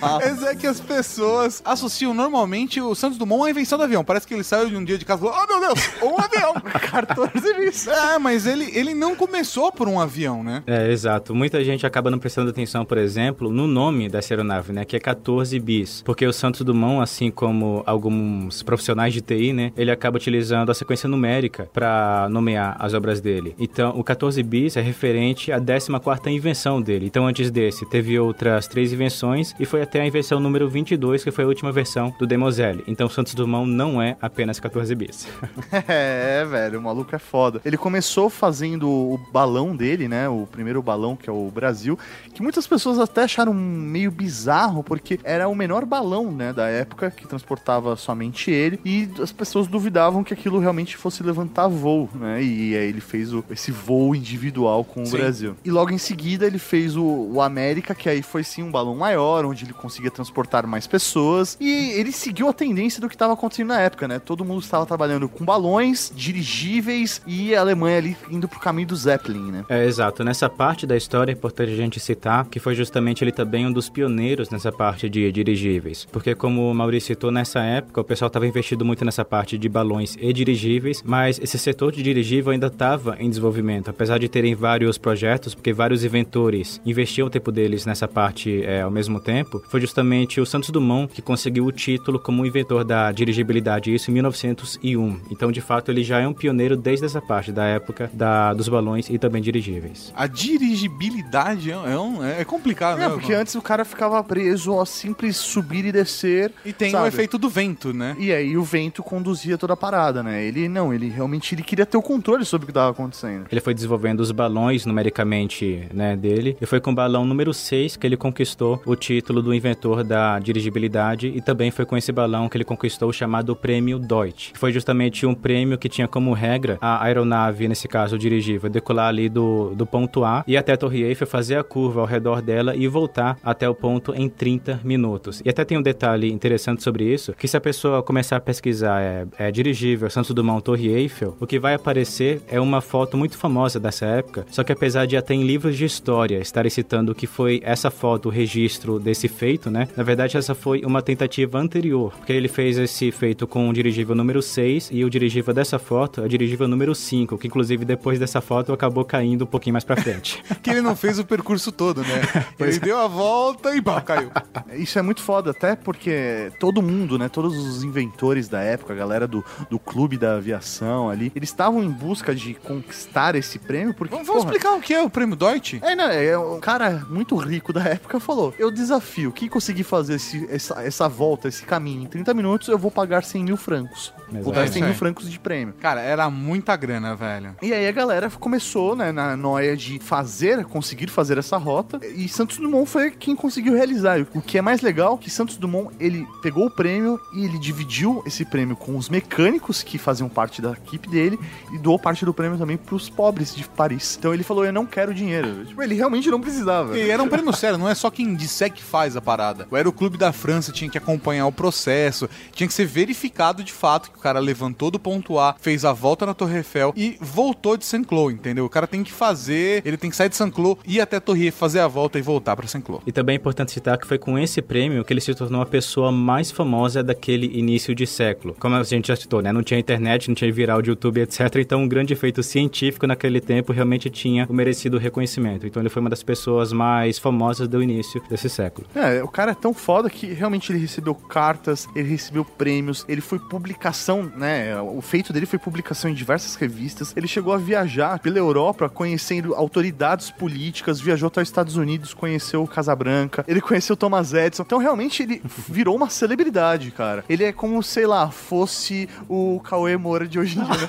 ah, [laughs] é que as pessoas associam normalmente o Santos Dumont à invenção do avião. Parece que ele saiu de um dia de casa e falou, oh meu Deus, um avião! [laughs] 14 bis. É, mas ele, ele não começou por um avião, né? É, exato. Muita gente acaba não prestando atenção, por exemplo, no nome dessa aeronave, né? Que é 14 bis. Porque o Santos Dumont, assim como alguns profissionais de TI, né? Ele acaba utilizando a sequência numérica para nomear as obras dele. Então, o 14 bis é referente à 14ª invenção dele. Então, antes desse, teve outras três invenções e foi até a invenção número 22, que foi a última versão do Demoselle. Então, Santos Dumont não é apenas 14 bis. [laughs] É, velho, o maluco é foda. Ele começou fazendo o balão dele, né? O primeiro balão, que é o Brasil, que muitas pessoas até acharam meio bizarro, porque era o menor balão, né, da época, que transportava somente ele, e as pessoas duvidavam que aquilo realmente fosse levantar voo, né? E aí ele fez o- esse voo individual atual com o Sim. Brasil. E logo em seguida ele fez o, o América, que aí foi sim um balão maior, onde ele conseguia transportar mais pessoas. E ele seguiu a tendência do que estava acontecendo na época, né? Todo mundo estava trabalhando com balões, dirigíveis e a Alemanha ali indo pro caminho do Zeppelin, né? É, exato. Nessa parte da história é importante a gente citar que foi justamente ele também um dos pioneiros nessa parte de dirigíveis. Porque, como o Maurício citou, nessa época o pessoal estava investido muito nessa parte de balões e dirigíveis, mas esse setor de dirigível ainda estava em desenvolvimento. Apesar de terem vários projetos, porque vários inventores investiam o tempo deles nessa parte é, ao mesmo tempo, foi justamente o Santos Dumont que conseguiu o título como inventor da dirigibilidade, isso em 1901. Então, de fato, ele já é um pioneiro desde essa parte da época da, dos balões e também dirigíveis. A dirigibilidade é, é um- é complicado, É, né? porque antes o cara ficava preso a simples subir e descer. E tem sabe? o efeito do vento, né? E aí o vento conduzia toda a parada, né? Ele não, ele realmente ele queria ter o controle sobre o que estava acontecendo. Ele foi desenvolvendo os balões numericamente né, dele, e foi com o balão número 6 que ele conquistou o título do inventor da dirigibilidade, e também foi com esse balão que ele conquistou o chamado Prêmio Deutsch. que Foi justamente um prêmio que tinha como regra a aeronave, nesse caso dirigível, decolar ali do, do ponto A e até a Torre Eiffel, fazer a curva ao redor dela e voltar até o ponto em 30 minutos. E até tem um detalhe interessante sobre isso, que se a pessoa começar a pesquisar é, é dirigível Santos Dumont Torre Eiffel, o que vai aparecer é uma foto muito famosa dessa época, só que apesar de até em livros de história estarem citando que foi essa foto o registro desse feito, né? Na verdade, essa foi uma tentativa anterior, porque ele fez esse feito com o dirigível número 6 e o dirigível dessa foto é o dirigível número 5, que inclusive depois dessa foto acabou caindo um pouquinho mais pra frente. [laughs] Que ele não fez o percurso todo, né? [laughs] Ele deu a volta e pá, caiu. Isso é muito foda, até porque todo mundo, né? Todos os inventores da época, a galera do, do clube da aviação ali, eles estavam em busca de conquistar esse prêmio, porque. Vamos, explicar o que é o prêmio Deutsch? É, não, é um cara muito rico da época falou: Eu desafio, quem conseguir fazer esse- essa, essa volta, esse caminho em 30 minutos, eu vou pagar 100 mil francos. Vou dar É 100 isso mil aí. francos de prêmio. Cara, era muita grana, velho. E aí a galera começou, né, na noia de fazer, conseguir fazer essa rota, e Santos Dumont foi quem conseguiu realizar. O que é mais legal, que Santos Dumont, ele pegou o prêmio e ele dividiu esse prêmio com os mecânicos que faziam parte da equipe dele e doou parte do prêmio também pros pobres de Paris. Então ele falou, eu não quero dinheiro. Tipo, ele realmente não precisava. E era um prêmio [laughs] sério, não é só quem disser que faz a parada. O Aeroclube da França tinha que acompanhar o processo, tinha que ser verificado de fato que o cara levantou do ponto A, fez a volta na Torre Eiffel e voltou de Saint-Cloud, entendeu? O cara tem que fazer, ele tem que sair de Saint-Cloud, ir até a Torre Eiffel, fazer a volta e voltar pra Saint-Cloud. E também é importante citar que foi com esse prêmio que ele se tornou a pessoa mais famosa daquele início de século. Como a gente já citou, né? Não tinha internet, não tinha viral de YouTube, etc. Então, um grande feito científico naquele tempo realmente tinha o merecido reconhecimento. Então, ele foi uma das pessoas mais famosas do início desse século. É, o cara é tão foda que realmente ele recebeu cartas, ele recebeu prêmios, ele foi publicação, né? O feito dele foi publicação em diversas revistas. Ele chegou a viajar pela Europa conhecendo autoridades políticas, viajou até os Estados Unidos, conheceu o Casabranca, ele conheceu Thomas Edison. Então realmente ele virou uma celebridade, cara. Ele é como, sei lá, fosse o Cauê Moura de hoje em dia. [laughs]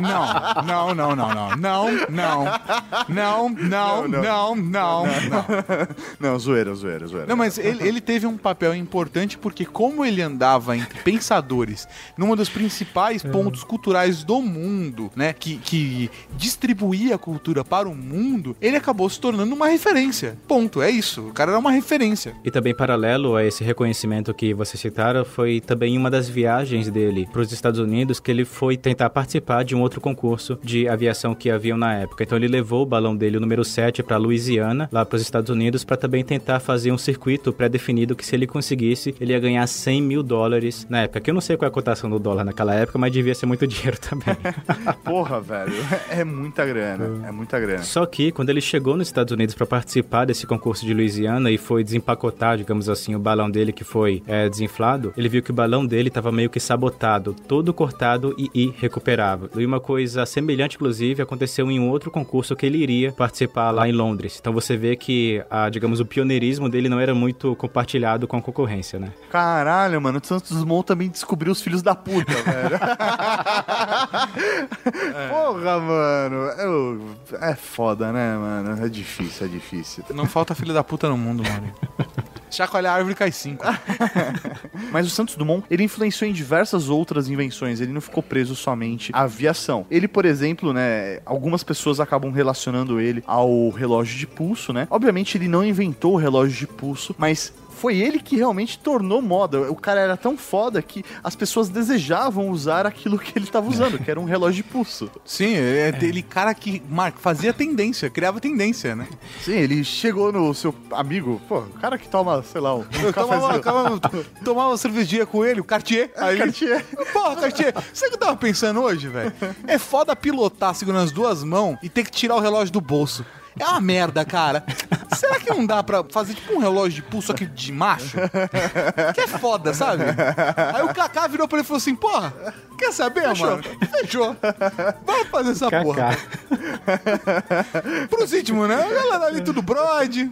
Não, não, não, não, não, não, não, não, não, não, não, não. Não, zoeira, zoeira, zoeira. Não, mas ele, ele teve um papel importante porque, como ele andava entre pensadores num dos principais pontos culturais do mundo, né? Que, que distribuía a cultura para o mundo, ele acabou se tornando uma referência. Ponto, é isso. O cara era uma referência. E também paralelo a esse reconhecimento que vocês citaram, foi também uma das viagens dele para os Estados Unidos que ele foi tentar participar de um outro concurso de aviação que na época. Então ele levou o balão dele, o número 7, para Louisiana, lá para os Estados Unidos, para também tentar fazer um circuito pré-definido que se ele conseguisse, ele ia ganhar 100 mil dólares na época. Que eu não sei qual é a cotação do dólar naquela época, mas devia ser muito [laughs] dinheiro também. [laughs] Porra, velho. É muita grana. É muita grana. Só que quando ele chegou nos Estados Unidos para participar desse concurso de Louisiana e foi desempacotar, digamos assim, o balão dele que foi é, desinflado, ele viu que o balão dele estava meio que sabotado, todo cortado e irrecuperável. E uma coisa semelhante, inclusive, aconteceu em um outro concurso que ele iria participar lá em Londres. Então você vê que, a, digamos, o pioneirismo dele não era muito compartilhado com a concorrência, né? Caralho, mano, o Santos Dumont também descobriu os filhos da puta, [laughs] velho. Porra, mano. Eu- É foda, né, mano? É difícil, é difícil. Não falta filho da puta no mundo, mano. [laughs] Chacoalhar a árvore cai cinco. [laughs] Mas o Santos Dumont, ele influenciou em diversas outras invenções, ele não ficou preso somente à aviação. Ele, por exemplo, né, algumas pessoas acabam relacionando ele ao relógio de pulso, né? Obviamente ele não inventou o relógio de pulso, mas foi ele que realmente tornou moda. O cara era tão foda que as pessoas desejavam usar aquilo que ele estava usando, que era um relógio de pulso. Sim, é aquele cara que Marco, fazia tendência, criava tendência, né? Sim, ele chegou no seu amigo, pô, o cara que toma, sei lá, um tomava, tomava uma cervejinha com ele, o Cartier. [laughs] Aí, Cartier. Porra, Cartier, sabe o que eu tava pensando hoje, velho? É foda pilotar segurando as duas mãos e ter que tirar o relógio do bolso. É uma merda, cara. Será que não dá pra fazer tipo um relógio de pulso aqui de macho? Que é foda, sabe? Aí o Kaká virou pra ele e falou assim: Porra, quer saber, mano? Fechou. Vai fazer essa porra. Kaká. Pros íntimos, né? Galera ali tudo brode.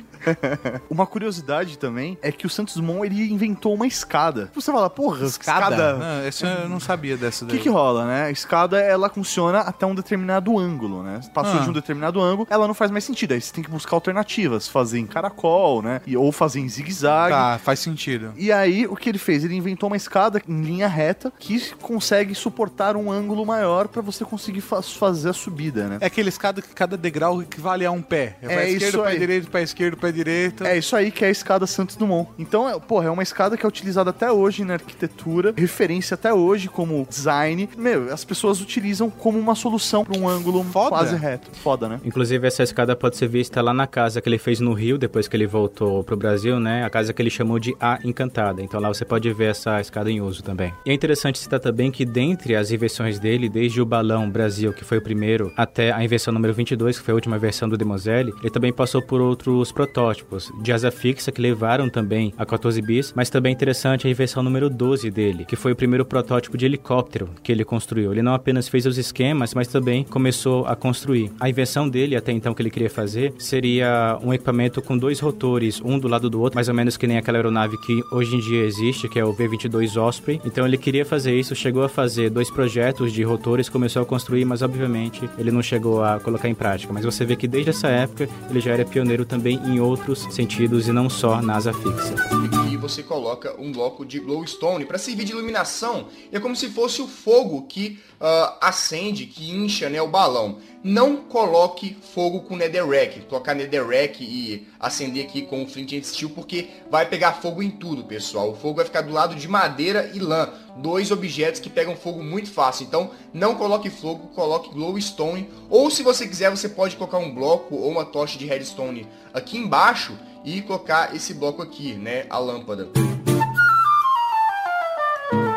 Uma curiosidade também é que o Santos Dumont ele inventou uma escada. Você fala, porra, escada. Ah, esse eu não sabia dessa O daí. que, que rola, né? A escada, ela funciona até um determinado ângulo, né? Passou Ah. de um determinado ângulo, ela não faz mais sentido. Aí você tem que buscar alternativas, fazer em caracol, né? E, ou fazer em zigue-zague. Tá, faz sentido. E aí, o que ele fez? Ele inventou uma escada em linha reta que consegue suportar um ângulo maior pra você conseguir fa- fazer a subida, né? É aquele escada que cada degrau equivale a um pé. É, É pé isso esquerdo, pé aí. direito, pé esquerdo, pé direito. É isso aí que é a escada Santos Dumont. Então, é, porra, é uma escada que é utilizada até hoje na arquitetura, referência até hoje como design. Meu, as pessoas utilizam como uma solução pra um ângulo Foda. quase reto. Foda, né? Inclusive, essa escada pode ser vista lá na casa que ele fez no Rio, depois que ele voltou pro Brasil, né? A casa que ele chamou de A Encantada. Então lá você pode ver essa escada em uso também. E é interessante citar também que dentre as invenções dele, desde o balão Brasil, que foi o primeiro, até a invenção número 22, que foi a última versão do Demoiselle, ele também passou por outros protótipos de asa fixa que levaram também a 14 bis, mas também é interessante a invenção número 12 dele, que foi o primeiro protótipo de helicóptero que ele construiu. Ele não apenas fez os esquemas, mas também começou a construir. A invenção dele, até então, que ele queria fazer, seria um equipamento com dois rotores, um do lado do outro, mais ou menos que nem aquela aeronave que hoje em dia existe, que é o V-22 Osprey. Então ele queria fazer isso, chegou a fazer dois projetos de rotores, começou a construir, mas obviamente ele não chegou a colocar em prática. Mas você vê que desde essa época ele já era pioneiro também em outros sentidos e não só na asa fixa. Você coloca um bloco de glowstone para servir de iluminação. É como se fosse o fogo que ah, acende, que incha né, o balão. Não coloque fogo com netherrack, colocar netherrack e acender aqui com o flint and steel, porque vai pegar fogo em tudo, pessoal. O fogo vai ficar do lado de madeira e lã, dois objetos que pegam fogo muito fácil. Então, não coloque fogo, coloque glowstone. Ou se você quiser, você pode colocar um bloco ou uma tocha de redstone aqui embaixo e colocar esse bloco aqui, né, a lâmpada.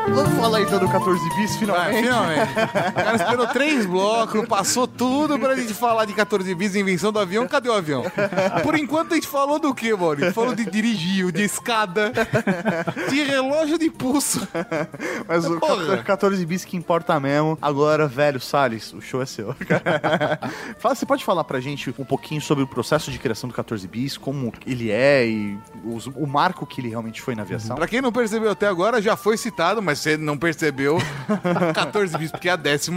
Vamos falar então do 14 bis, finalmente. finalmente. O cara esperou três blocos, passou tudo pra gente falar de 14 bis, invenção do avião. Cadê o avião? Por enquanto a gente falou do que, Maurício? Falou de dirigir, de escada, de relógio de pulso. Mas o Porra. 14 bis que importa mesmo. Agora, velho, Salles, o show é seu. [laughs] Fala, você pode falar pra gente um pouquinho sobre o processo de criação do 14 bis, como ele é e os- o marco que ele realmente foi na aviação? Pra quem não percebeu até agora, já foi citado, mas você não percebeu [laughs] 14 bis, porque é a 14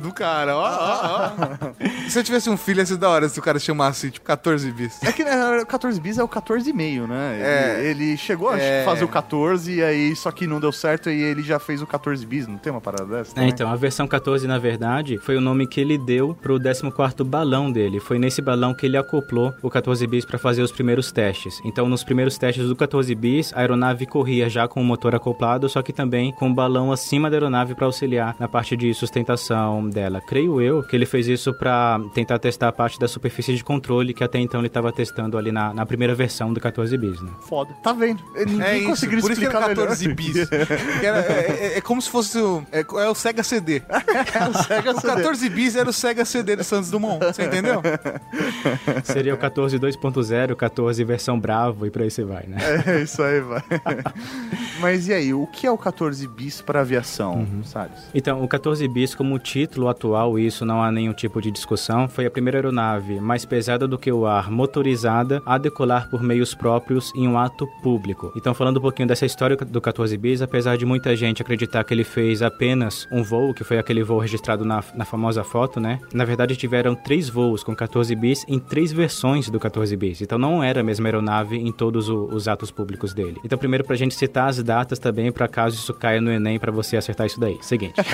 do cara. Ó, ó, ó. [laughs] Se eu tivesse um filho, ia ser da hora se o cara chamasse, tipo, 14 bis. É que né, o 14 bis é o 14,5, né? É. Ele, ele chegou a É. fazer o 14 e aí só que não deu certo e ele já fez o 14 bis, não tem uma parada dessa? É, também? então, a versão 14, na verdade, foi o nome que ele deu pro 14º balão dele. Foi nesse balão que ele acoplou o 14 bis para fazer os primeiros testes. Então, nos primeiros testes do 14 bis, a aeronave corria já com o motor acoplado, só que também com o balão acima da aeronave para auxiliar na parte de sustentação dela. Creio eu que ele fez isso para tentar testar a parte da superfície de controle que até então ele estava testando ali na, na primeira versão do 14 bis, né? Foda. Tá vendo? Ninguém É isso, conseguiu por isso que explicar era 14 melhor. bis. [laughs] Que era- é, é- é como se fosse o, é, é o Sega CD. [laughs] o Sega O CD. 14 bis era o Sega CD do Santos Dumont, você entendeu? [laughs] Seria o 14 2.0, 14 versão Bravo e por aí você vai, né? É isso aí, vai. Mas e aí, o que é o 14 14 bis para aviação, Salles? Então, o 14 bis como título atual, isso não há nenhum tipo de discussão, foi a primeira aeronave mais pesada do que o ar, motorizada, a decolar por meios próprios em um ato público. Então, falando um pouquinho dessa história do 14 bis, apesar de muita gente acreditar que ele fez apenas um voo, que foi aquele voo registrado na, na famosa foto, né? Na verdade, tiveram três voos com 14 bis em três versões do 14 bis. Então, não era a mesma aeronave em todos os atos públicos dele. Então, primeiro, pra gente citar as datas também, para caso isso caia no Enem, para você acertar isso daí. Seguinte. [laughs]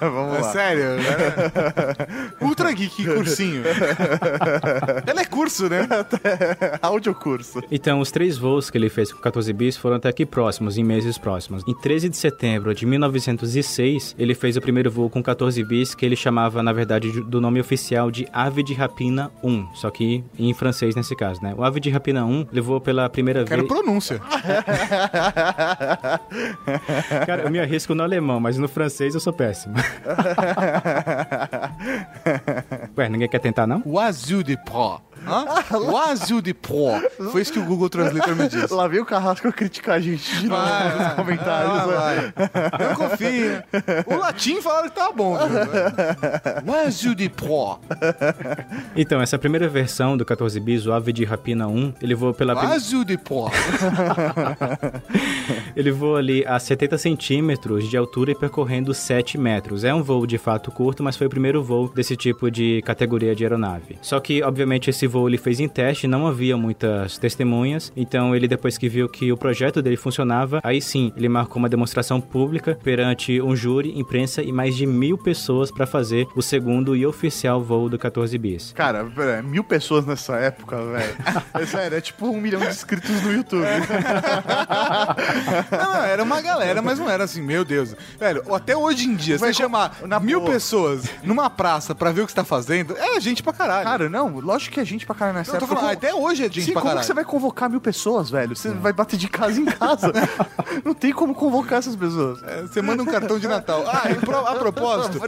Vamos É lá. sério? né? Ultra Geek cursinho. Ela é curso, né? [laughs] Audiocurso. Então, os três voos que ele fez com 14 bis foram até aqui próximos, em meses próximos. Em 13 de setembro de 1906, ele fez o primeiro voo com 14 bis, que ele chamava, na verdade, de- do nome oficial de Ave de Rapina 1, só que em francês nesse caso, né? O Ave de Rapina 1 levou pela primeira Quero vez... pronúncia. [laughs] [laughs] Cara, eu me arrisco no alemão, mas no francês eu sou péssimo. [laughs] Ué, ninguém quer tentar, não? O azul de Pro. Hã? O azul de Pro. Foi isso que o Google Translator me disse. Lá veio o Carrasco criticar a gente de novo Vai, nos comentários. Ah, né? vai. Eu confio. O latim falaram que tava bom. O azul de Pro. Então, essa primeira versão do 14 bis, o Ave de Rapina 1, ele voou pela O azul de Pro. [laughs] Ele voa ali a 70 centímetros de altura e percorrendo 7 metros. É um voo de fato curto, mas foi o primeiro voo desse tipo de categoria de aeronave. Só que, obviamente, esse voo ele fez em teste, não havia muitas testemunhas, então ele, depois que viu que o projeto dele funcionava, aí sim, ele marcou uma demonstração pública perante um júri, imprensa e mais de mil pessoas para fazer o segundo e oficial voo do 14 bis. Cara, pera, mil pessoas nessa época, velho. [laughs] É sério, é tipo um milhão de inscritos no YouTube. Não, era uma galera, mas não era assim, meu Deus. Velho, até hoje em dia, Vai você chamar na mil boa. pessoas numa praça pra ver o que você tá fazendo, é gente pra caralho. Cara, não, lógico que é gente pra caralho nessa eu tô época. falando, Como- até hoje é gente Sim, pra como caralho. que você vai convocar mil pessoas, velho? Você vai bater de casa em casa. [laughs] não tem como convocar essas pessoas. É, Você manda um cartão de Natal. Ah, e pro- a propósito,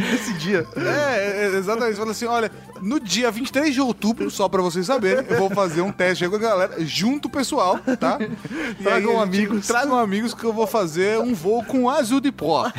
Nesse dia. É, é, exatamente. Você fala assim: olha, no dia 23 de outubro, só pra vocês saberem, eu vou fazer um teste aí com a galera, junto o pessoal, tá? E Tragam aí gente- amigos. Tragam amigos que eu vou fazer um voo com azul de pó.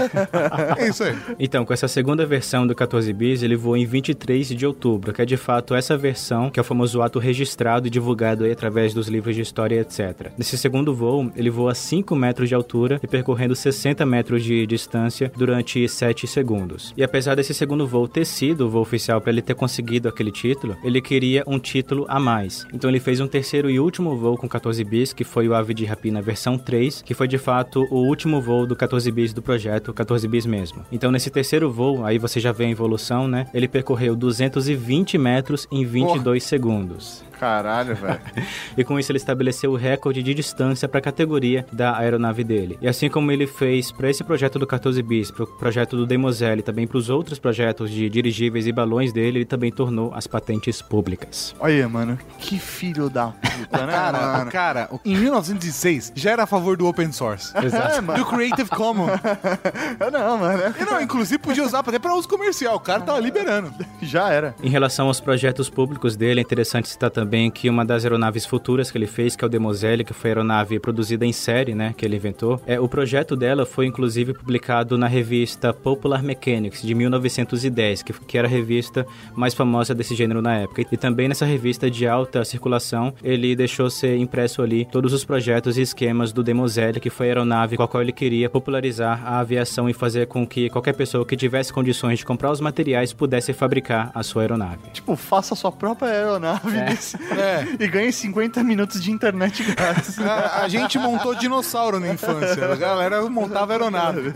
É isso aí. Então, com essa segunda versão do 14 bis, ele voou em 23 de outubro, que é de fato essa versão, que é o famoso ato registrado e divulgado aí através dos livros de história, etc. Nesse segundo voo, ele voa a 5 metros de altura e percorrendo 60 metros de distância durante 7 segundos. E apesar desse segundo voo ter sido o voo oficial para ele ter conseguido aquele título, ele queria um título a mais. Então ele fez um terceiro e último voo com 14 bis, que foi o Ave de Rapina versão 3, que foi de fato o último voo do 14 bis do projeto, 14 bis mesmo. Então nesse terceiro voo, aí você já vê a evolução, né? Ele percorreu 220 metros em 22 segundos. Caralho, velho. [laughs] E com isso ele estabeleceu o recorde de distância para a categoria da aeronave dele. E assim como ele fez para esse projeto do 14 bis, para o projeto do Demoselle e também para os outros projetos de dirigíveis e balões dele, ele também tornou as patentes públicas. Olha, mano, que filho da puta, né, Cara, mano? cara, em 1906 já era a favor do open source. [laughs] Exato. Do Creative Commons. [laughs] Não, mano, E não, inclusive podia usar até pra uso comercial. O cara tava liberando. já era. Em relação aos projetos públicos dele, é interessante citar também que uma das aeronaves futuras que ele fez, que é o Demoselle, que foi a aeronave produzida em série, né, que ele inventou, é, o projeto dela foi inclusive publicado na revista Popular Mechanics, de 1910, que, que era a revista mais famosa desse gênero na época. E também nessa revista de alta circulação, ele deixou ser impresso ali todos os projetos e esquemas do Demoselle, que foi a aeronave com a qual ele queria popularizar a aviação e fazer com que qualquer pessoa que tivesse condições de comprar os materiais pudesse fabricar a sua aeronave. Tipo, faça sua própria aeronave desse- É. e ganhe 50 minutos de internet grátis. A, a gente montou dinossauro na infância. A galera montava aeronave.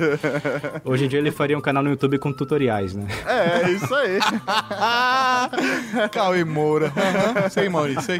Hoje em dia ele faria um canal no YouTube com tutoriais, né? É, é isso aí. Cauê Moura. Aham, Sei, Maurício, sei.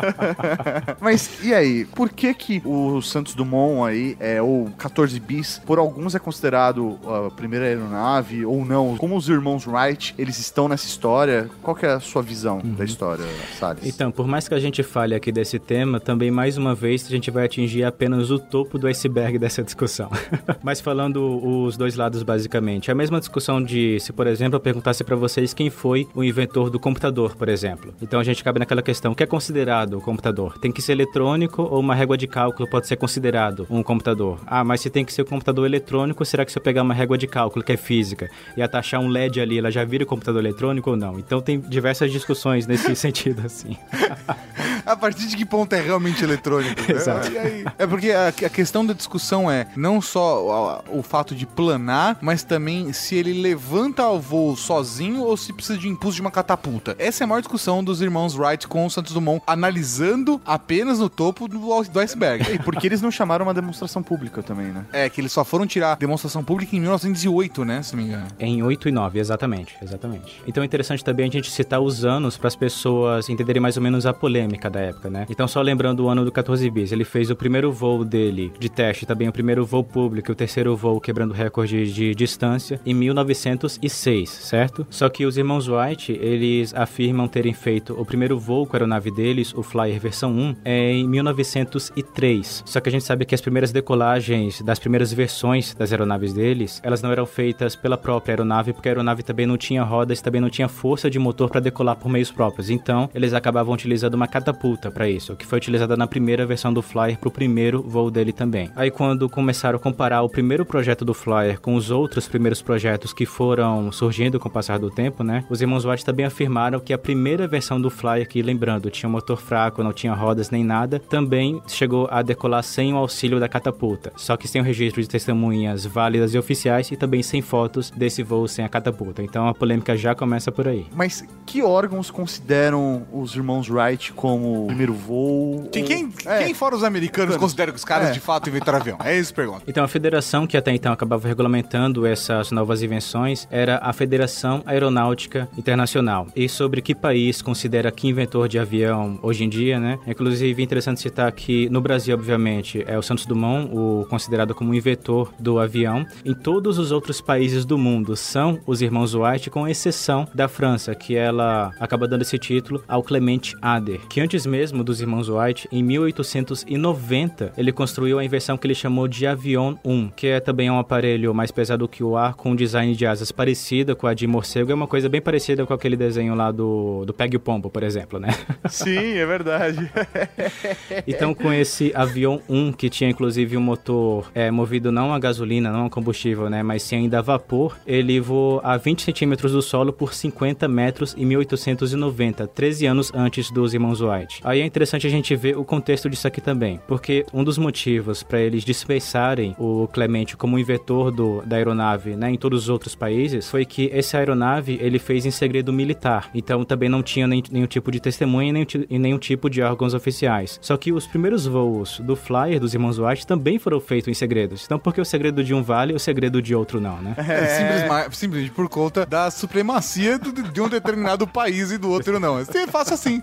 Mas e aí, por que que o Santos Dumont aí, é, ou 14 bis, por alguns é considerado a primeira aeronave ou não? Como os irmãos Wright, eles estão nessa história? Qual que é a sua visão da história, Salles? Então, por mais mais que a gente fale aqui desse tema, também mais uma vez a gente vai atingir apenas o topo do iceberg dessa discussão. [laughs] Mas falando os dois lados basicamente, a mesma discussão de se, por exemplo, eu perguntasse para vocês quem foi o inventor do computador, por exemplo. Então a gente cabe naquela questão, o que é considerado o computador? Tem que ser eletrônico ou uma régua de cálculo pode ser considerado um computador? Ah, mas se tem que ser um computador eletrônico, será que se eu pegar uma régua de cálculo que é física e atachar um LED ali, ela já vira computador eletrônico ou não? Então tem diversas discussões nesse [laughs] sentido assim. [laughs] [laughs] A partir de que ponto é realmente eletrônico? né? [laughs] Exato. E aí? É porque a, a questão da discussão é não só o, o fato de planar, mas também se ele levanta ao voo sozinho ou se precisa de impulso de uma catapulta. Essa é a maior discussão dos irmãos Wright com o Santos Dumont, analisando apenas no topo do, do iceberg. E por que eles não chamaram uma demonstração pública também, né? É, que eles só foram tirar demonstração pública em 1908, né? Se não me engano. Em 8 e 9, exatamente, exatamente. Então é interessante também a gente citar os anos para as pessoas entenderem mais ou menos a polêmica da época, né? Então só lembrando o ano do 14 bis, ele fez o primeiro voo dele de teste, também o primeiro voo público, e o terceiro voo quebrando recorde de distância em 1906, certo? Só que os irmãos White, eles afirmam terem feito o primeiro voo com a aeronave deles, o Flyer versão 1, é em 1903. Só que a gente sabe que as primeiras decolagens das primeiras versões das aeronaves deles, elas não eram feitas pela própria aeronave, porque a aeronave também não tinha rodas, também não tinha força de motor para decolar por meios próprios. Então, eles acabavam utilizando uma catapulta para isso, que foi utilizada na primeira versão do Flyer para o primeiro voo dele também. Aí quando começaram a comparar o primeiro projeto do Flyer com os outros primeiros projetos que foram surgindo com o passar do tempo, né? Os irmãos White também afirmaram que a primeira versão do Flyer, que lembrando, tinha um motor fraco, não tinha rodas nem nada, também chegou a decolar sem o auxílio da catapulta. Só que sem o registro de testemunhas válidas e oficiais e também sem fotos desse voo sem a catapulta. Então a polêmica já começa por aí. Mas que órgãos consideram os irmãos Wright como o primeiro voo? Quem, quem, É. quem fora os americanos considera que os caras É. de fato inventaram avião? É isso que pergunta. Então, a federação que até então acabava regulamentando essas novas invenções era a Federação Aeronáutica Internacional. E sobre que país considera que inventor de avião hoje em dia, né? Inclusive, é interessante citar que no Brasil, obviamente, é o Santos Dumont, o considerado como inventor do avião. Em todos os outros países do mundo são os irmãos White, com exceção da França, que ela acaba dando esse título ao Clement Ader, que antes mesmo dos irmãos White, em 1890, ele construiu a invenção que ele chamou de Avion 1, que é também um aparelho mais pesado que o ar, com um design de asas parecida com a de morcego, é uma coisa bem parecida com aquele desenho lá do, do Pegue o Pombo, por exemplo, né? [laughs] Sim, é verdade. [laughs] Então, com esse Avion 1, que tinha inclusive um motor é, movido não a gasolina, não a combustível, né, mas sim ainda a vapor, ele voou a 20 centímetros do solo por 50 metros em 1890, 13 anos antes dos irmãos White. Aí é interessante a gente ver o contexto disso aqui também, porque um dos motivos para eles dispersarem o Clemente como inventor do, da aeronave né, em todos os outros países foi que essa aeronave ele fez em segredo militar, então também não tinha nem, nenhum tipo de testemunha e nenhum, ti- e nenhum tipo de órgãos oficiais. Só que os primeiros voos do Flyer dos irmãos White também foram feitos em segredos. Então por que o segredo de um vale e o segredo de outro não, né? É, simples- ma- simplesmente por conta da supremacia de um determinado país e do outro não. Você faça assim.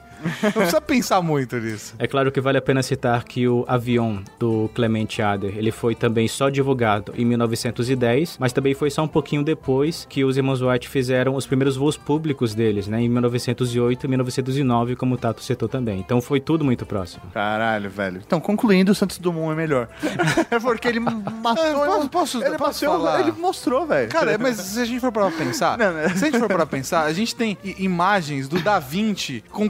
Não precisa pensar muito nisso. É claro que vale a pena citar que o Avion do Clement Ader, ele foi também só divulgado em 1910, mas também foi só um pouquinho depois que os irmãos White fizeram os primeiros voos públicos deles, né, em 1908 e 1909, como o Tato citou também. Então foi tudo muito próximo. Caralho, velho. Então, concluindo, o Santos Dumont é melhor. [laughs] É porque ele matou. Posso- posso- ele, posso ele mostrou, velho. Cara, mas se a gente for pra pensar, Não, não. se a gente for pra pensar, a gente tem i- imagens do Da Vinci com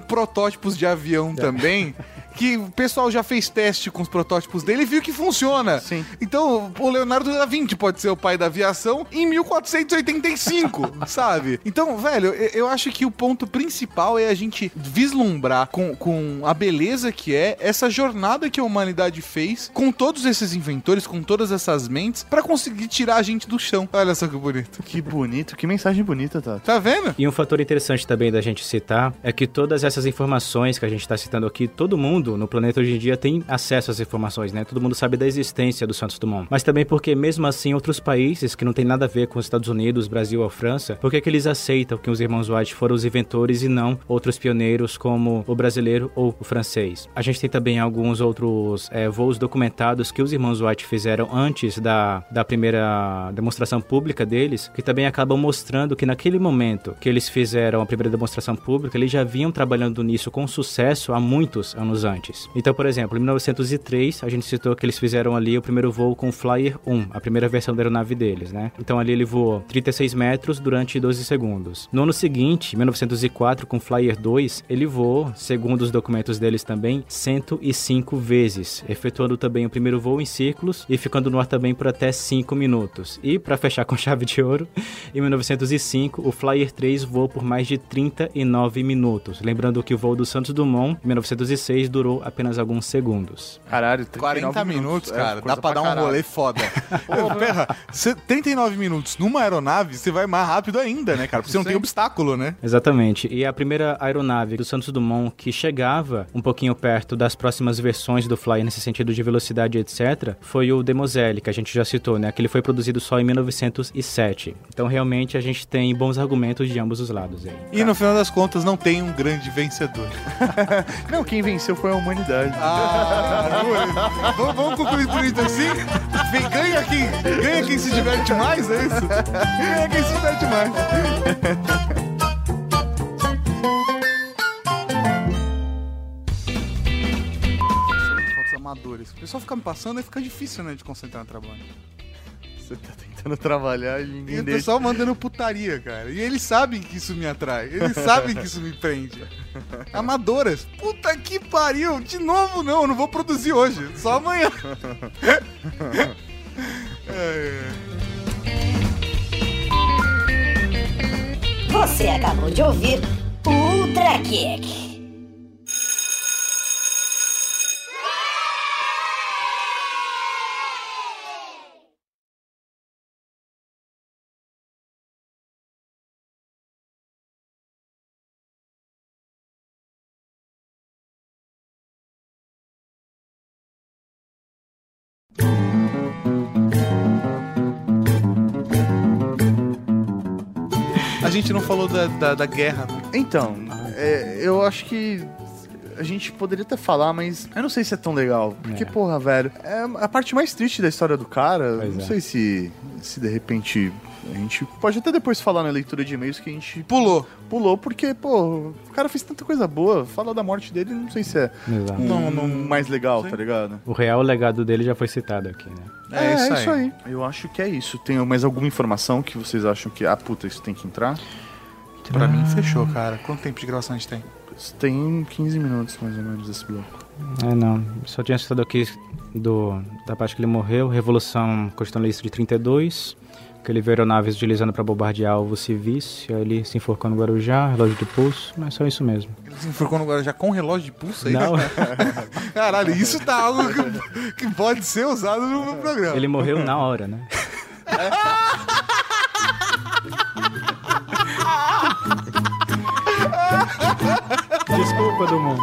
protótipos de avião também, [laughs] que o pessoal já fez teste com os protótipos dele e viu que funciona. Sim. Então, o Leonardo da Vinci pode ser o pai da aviação em 1485, [laughs] sabe? Então, velho, eu, acho que o ponto principal é a gente vislumbrar com, com a beleza que é essa jornada que a humanidade fez com todos esses inventores, com todas essas mentes, pra conseguir tirar a gente do chão. Olha só que bonito. Que bonito, que mensagem bonita, Tato. Tá vendo? E um fator interessante também da gente citar é que todas essas informações que a gente está citando aqui, todo mundo mundo, no planeta hoje em dia, tem acesso às informações, né? Todo mundo sabe da existência do Santos Dumont. Mas também porque, mesmo assim, outros países que não tem nada a ver com os Estados Unidos, Brasil ou França, por que, que eles aceitam que os irmãos White foram os inventores e não outros pioneiros como o brasileiro ou o francês? A gente tem também alguns outros é, voos documentados que os irmãos White fizeram antes da, da primeira demonstração pública deles, que também acabam mostrando que naquele momento que eles fizeram a primeira demonstração pública, eles já vinham trabalhando nisso com sucesso há muitos anos antes. Então, por exemplo, em 1903, a gente citou que eles fizeram ali o primeiro voo com o Flyer 1, a primeira versão da aeronave deles, né? Então ali ele voou 36 metros durante 12 segundos. No ano seguinte, 1904, com o Flyer 2, ele voou, segundo os documentos deles também, 105 vezes, efetuando também o primeiro voo em círculos e ficando no ar também por até 5 minutos. E para fechar [laughs] com chave de ouro, em 1905, o Flyer 3 voou por mais de 39 minutos. Lembrando que o voo do Santos Dumont, em 1906, durou apenas alguns segundos. Caralho, 40 minutos, é, cara. coisa dá pra dar um caralho. rolê foda. [laughs] Ô, perra, cê- 39 minutos numa aeronave, você vai mais rápido ainda, né, cara? Porque você não tem obstáculo, né? Exatamente. E a primeira aeronave do Santos Dumont que chegava um pouquinho perto das próximas versões do Flyer nesse sentido de velocidade, etc., foi o Demoselle, que a gente já citou, né? Que ele foi produzido só em 1907. Então, realmente, a gente tem bons argumentos de ambos os lados aí. E no final das contas, não tem um grande vencedor. [laughs] Não, quem venceu foi a humanidade. Ah, [laughs] vamos, vamos concluir bonito assim? Vem, ganha quem, ganha quem se diverte mais, é isso? Ganha quem se diverte mais. Fotos amadores. O pessoal fica me passando e fica difícil, né, de concentrar no trabalho. Você tá tentando trabalhar e E ninguém o deixa. pessoal mandando putaria, cara. E eles sabem que isso me atrai. Eles sabem que isso me prende. [laughs] Amadoras. Puta que pariu. De novo, não. Eu não vou produzir hoje. Só amanhã. [laughs] É, Você acabou de ouvir o Ultra Kick. Gente não falou da, da, da guerra, né? Então, é, eu acho que a gente poderia até falar, mas eu não sei se é tão legal. Porque, É. porra, velho, é a parte mais triste da história do cara. Pois não é. sei se, se de repente a gente pode até depois falar na leitura de e-mails que a gente Pulou. pulou, porque, pô, o cara fez tanta coisa boa. Fala da morte dele, não sei se é Exato. não, não mais legal, tá ligado? O real legado dele já foi citado aqui, né? É, isso, aí. Eu acho que é isso. Tem mais alguma informação que vocês acham que, ah, puta, isso tem que entrar? Pra mim, fechou, cara. Quanto tempo de gravação a gente tem? Tem 15 minutos mais ou menos esse bloco. É, não. Só tinha citado aqui do, da parte que ele morreu, Revolução Constitucionalista de 32, que ele viu aeronaves utilizando para bombardear alvos civis, e aí ele se enforcou no Guarujá, relógio de pulso, mas só isso mesmo. Ele se enforcou no Guarujá com relógio de pulso aí? Não, [laughs] Caralho, isso tá algo que, que pode ser usado no meu programa. ele morreu na hora, né? [laughs] Desculpa do mundo.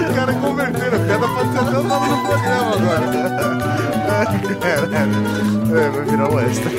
O cara converteram. A piada pode ser até usada no programa agora. É, vai virar o extra.